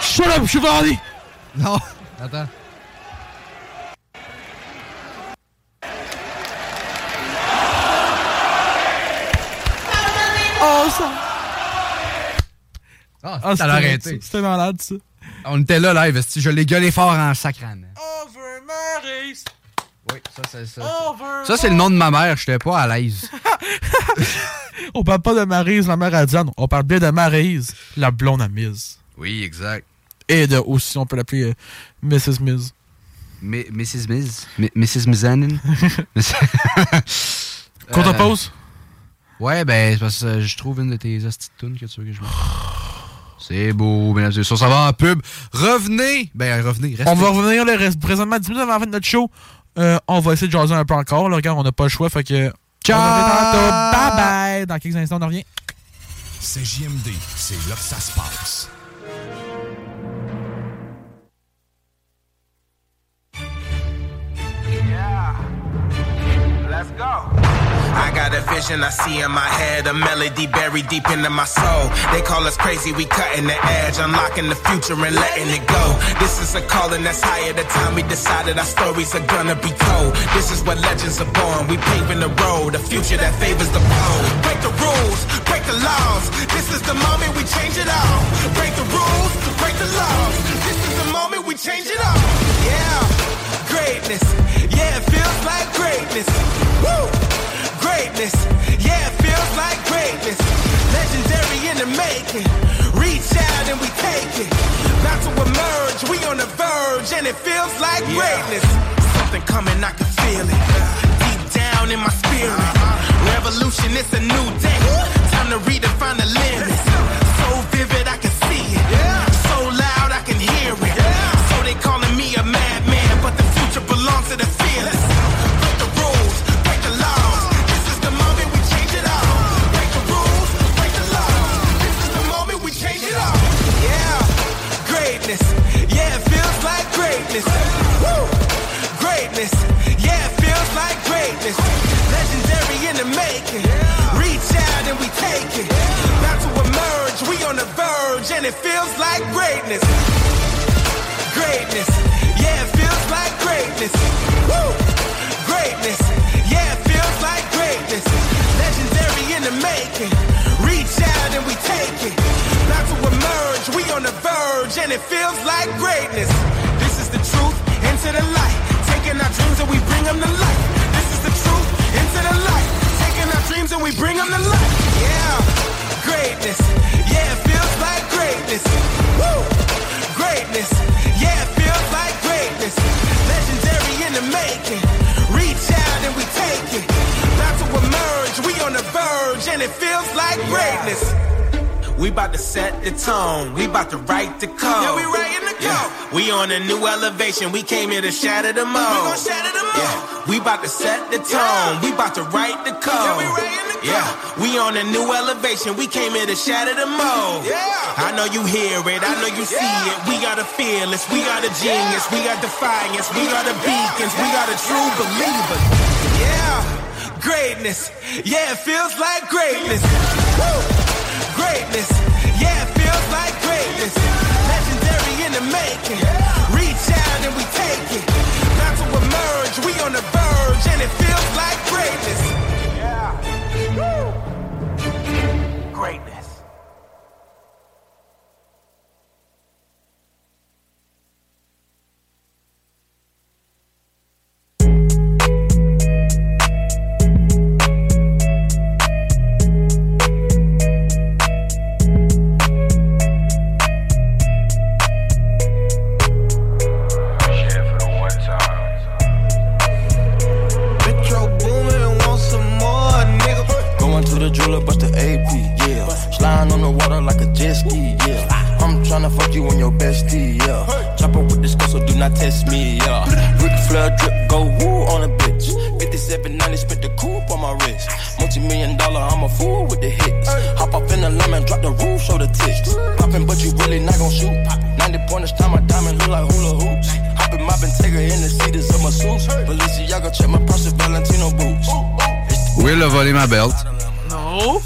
Shut up, je suis! Non. Attends. Oh, ça! Ah, Ah, ça arrêté. C'était malade, ça. On était là live, je l'ai gueulé fort en sacrant. Over Mary's. Oui, ça c'est ça. Over Ça c'est le nom de ma mère, j'étais pas à l'aise. *laughs* On parle pas de Maryse, la mère à Diane. On parle bien de Maryse, la blonde à Miz. Oui, exact. Et de aussi, on peut l'appeler euh, Mrs. Miz. Mi- Mrs. Miz? Mi- Mrs. Mizanin? *laughs* *laughs* Qu'on te Euh, pose? Ouais, ben, c'est parce que je trouve une de tes tunes que tu veux que je mette. C'est beau, mesdames et messieurs. Ça va en pub. Revenez! Ben, revenez. Restez. On va revenir le reste, présentement 10 minutes avant la fin de notre show. Euh, on va essayer de jaser un peu encore. Là, regarde, on n'a pas le choix. Fait que. Ciao! Bye bye! Dans quelques instants, on revient. C'est JMD, c'est là que ça se passe. Let's go. I got a vision I see in my head, a melody buried deep into my soul. They call us crazy, we cutting the edge, unlocking the future and letting it go. This is a calling that's higher. The time we decided our stories are gonna be told. This is where legends are born. We paving the road, a future that favors the bold. Break the rules, break the laws. This is the moment we change it all. Break the rules, break the laws. This is the moment we change it all. Yeah, greatness. Yeah, it feels like greatness. Woo! Greatness. Yeah, it feels like greatness. Legendary in the making. Reach out and we take it. About to emerge, we on the verge, and it feels like greatness. Something coming, I can feel it. Deep down in my spirit. Uh-huh. Revolution, it's a new day. Time to redefine the limits. So vivid, I can see it. So loud, I can hear it. So they calling me a madman, but the future belongs to the fearless. And it feels like greatness. Greatness. Yeah, it feels like greatness. Woo! Greatness. Yeah, it feels like greatness. Legendary in the making. Reach out and we take it. About to emerge, we on the verge, and it feels like greatness. This is the truth, into the light. Taking our dreams and we bring them to life. This is the truth, into the light. Taking our dreams and we bring them to life. It. About to emerge, we on the verge, and it feels like greatness. we about to set the tone. We about to write the code. Yeah, we writing the code. We on a new elevation. We came here to shatter the mold. We gon' shatter the mold. Yeah, we about to set the tone. We about to write the code. Yeah, we writing the code. Yeah, we on a new elevation. We came here to shatter the mold. Yeah. I know you hear it. I know you see it. We got a fearless. We got a genius. We got defiance. We got a beacons. We got a true believer. Yeah. Greatness, yeah, it feels like greatness. Woo! Greatness, yeah, it feels like greatness. Legendary in the making. Reach out and we take it. Not to emerge, we on the verge, and it feels like greatness. Yeah. Woo! Greatness. Test me, yeah. Ric Flair drip, go woo on a bitch. 5790, spent the coupe on my wrist. Multi million dollar, I'm a fool with the hits. Hop up in the lemon, drop the roof, show the tits. Poppin', but you really not gon' shoot. 90 pointers, time my diamond look like hula hoops. Hoppin', moppin', take her in the seats of my suits. Balenciaga, check my of Valentino boots. Will a volé ma belt? Non.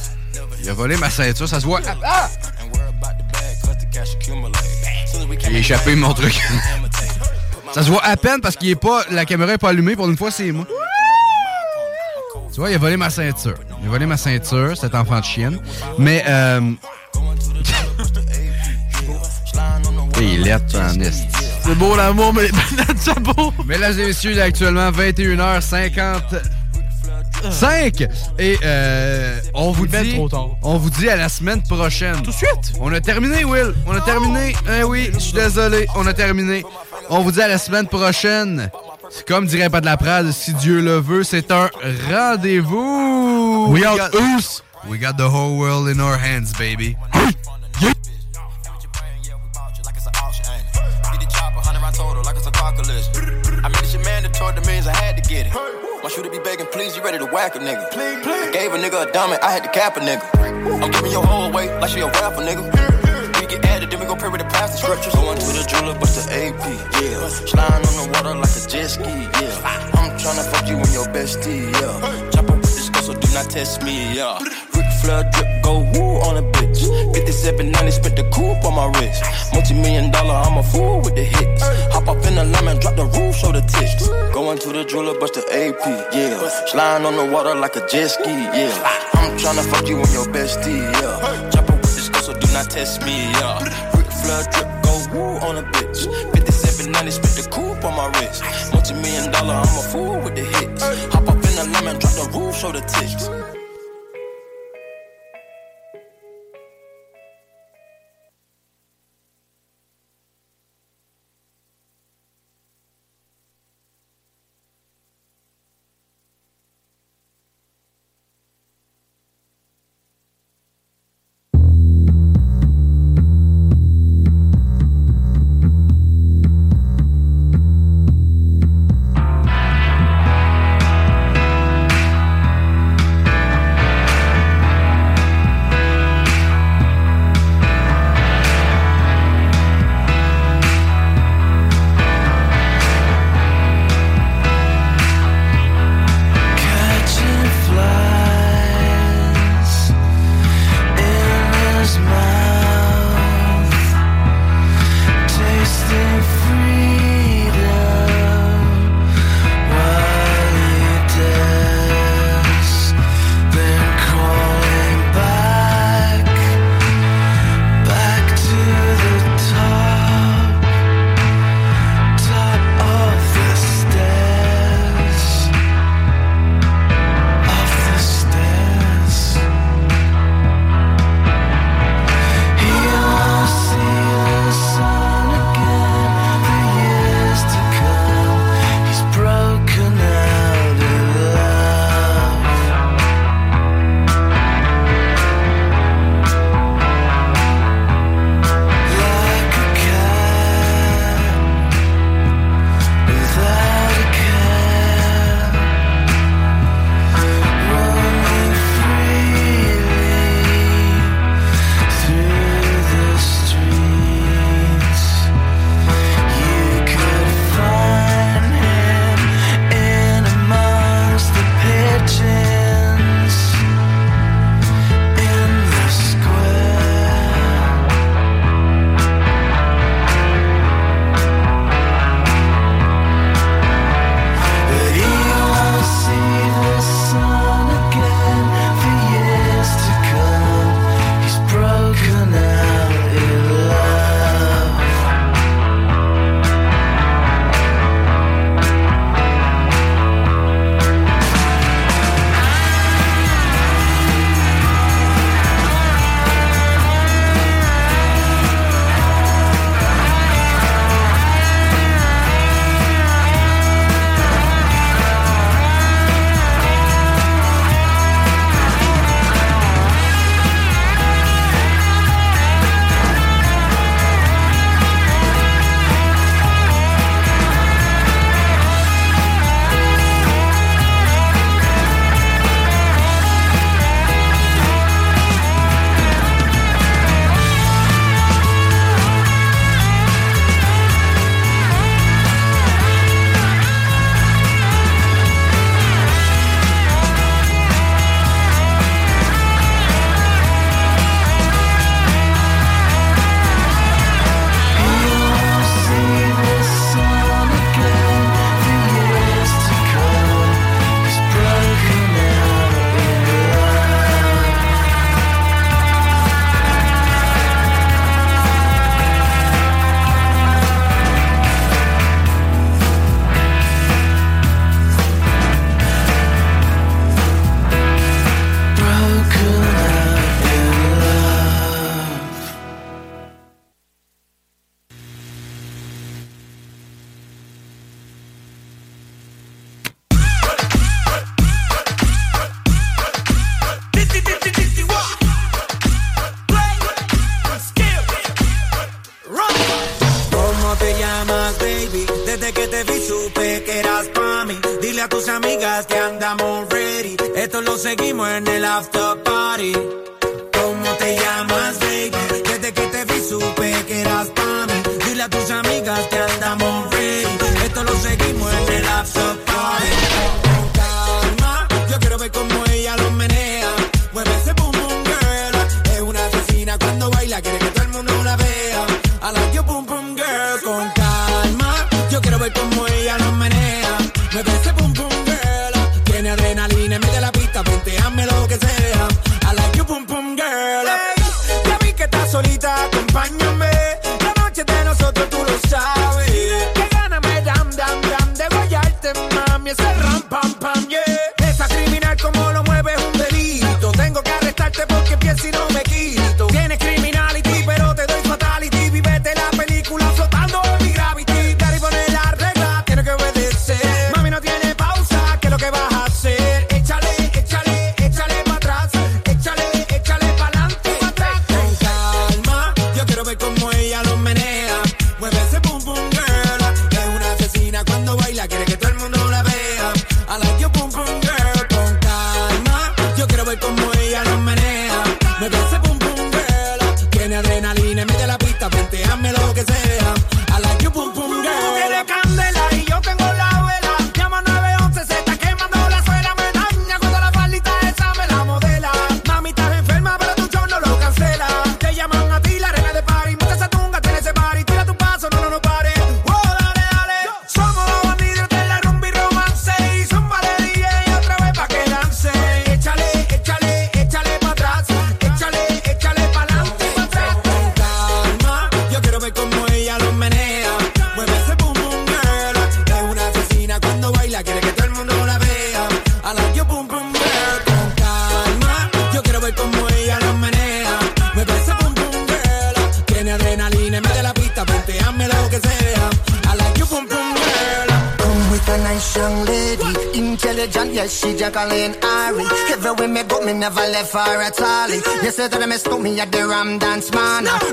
Il a volé ma ceinture, ça se voit. Ah! Il a échappé mon truc. Ça se voit à peine parce qu'il est pas. La caméra est pas allumée. Pour une fois, c'est moi. Tu vois, il a volé ma ceinture. Il a volé ma ceinture, cet enfant de chienne. Mais, euh. Il est en esti. C'est beau l'amour, mais les bananes de chapeau. Mesdames et messieurs, il est actuellement 21h50. 5 et euh, on vous dit trop tard. on vous dit à la semaine prochaine. Tout de suite. On a terminé Will, on a terminé. Hein oui, je suis désolé, on a terminé. On vous dit à la semaine prochaine. C'est Comme dirait pas de la Prade, si Dieu le veut, c'est un rendez-vous. We out got, us. We got the whole world in our hands, baby. I made this shit mandatory, the means I had to get it. My shooter be begging, please, you ready to whack a nigga. I gave a nigga a diamond, I had to cap a nigga. I'm giving your whole away like she a rapper, nigga. Pray with the pastor scriptures. Going to the jeweler, bust the AP, yeah. Sliding on the water like a jet ski, yeah. I'm tryna fuck you and your bestie, yeah. Chopper with this girl, so do not test me, yeah. Ric Flair drip, go woo on a bitch. 5790, spent the coupe on my wrist. Multi million dollar, I'm a fool with the hits. Hop up in the lemon, drop the roof, show the tits. Going to the jeweler, bust the AP, yeah. Sliding on the water like a jet ski, yeah. I'm tryna fuck you and your bestie, yeah. Chopper with this girl, so do not test me, yeah. Flair drip, go woo on a bitch. 5790, spent the coupe on my wrist. Multi million dollar, I'm a fool with the hits. Hop up in the lemon, drop the roof, show the tits.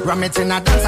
Ram. It in a dance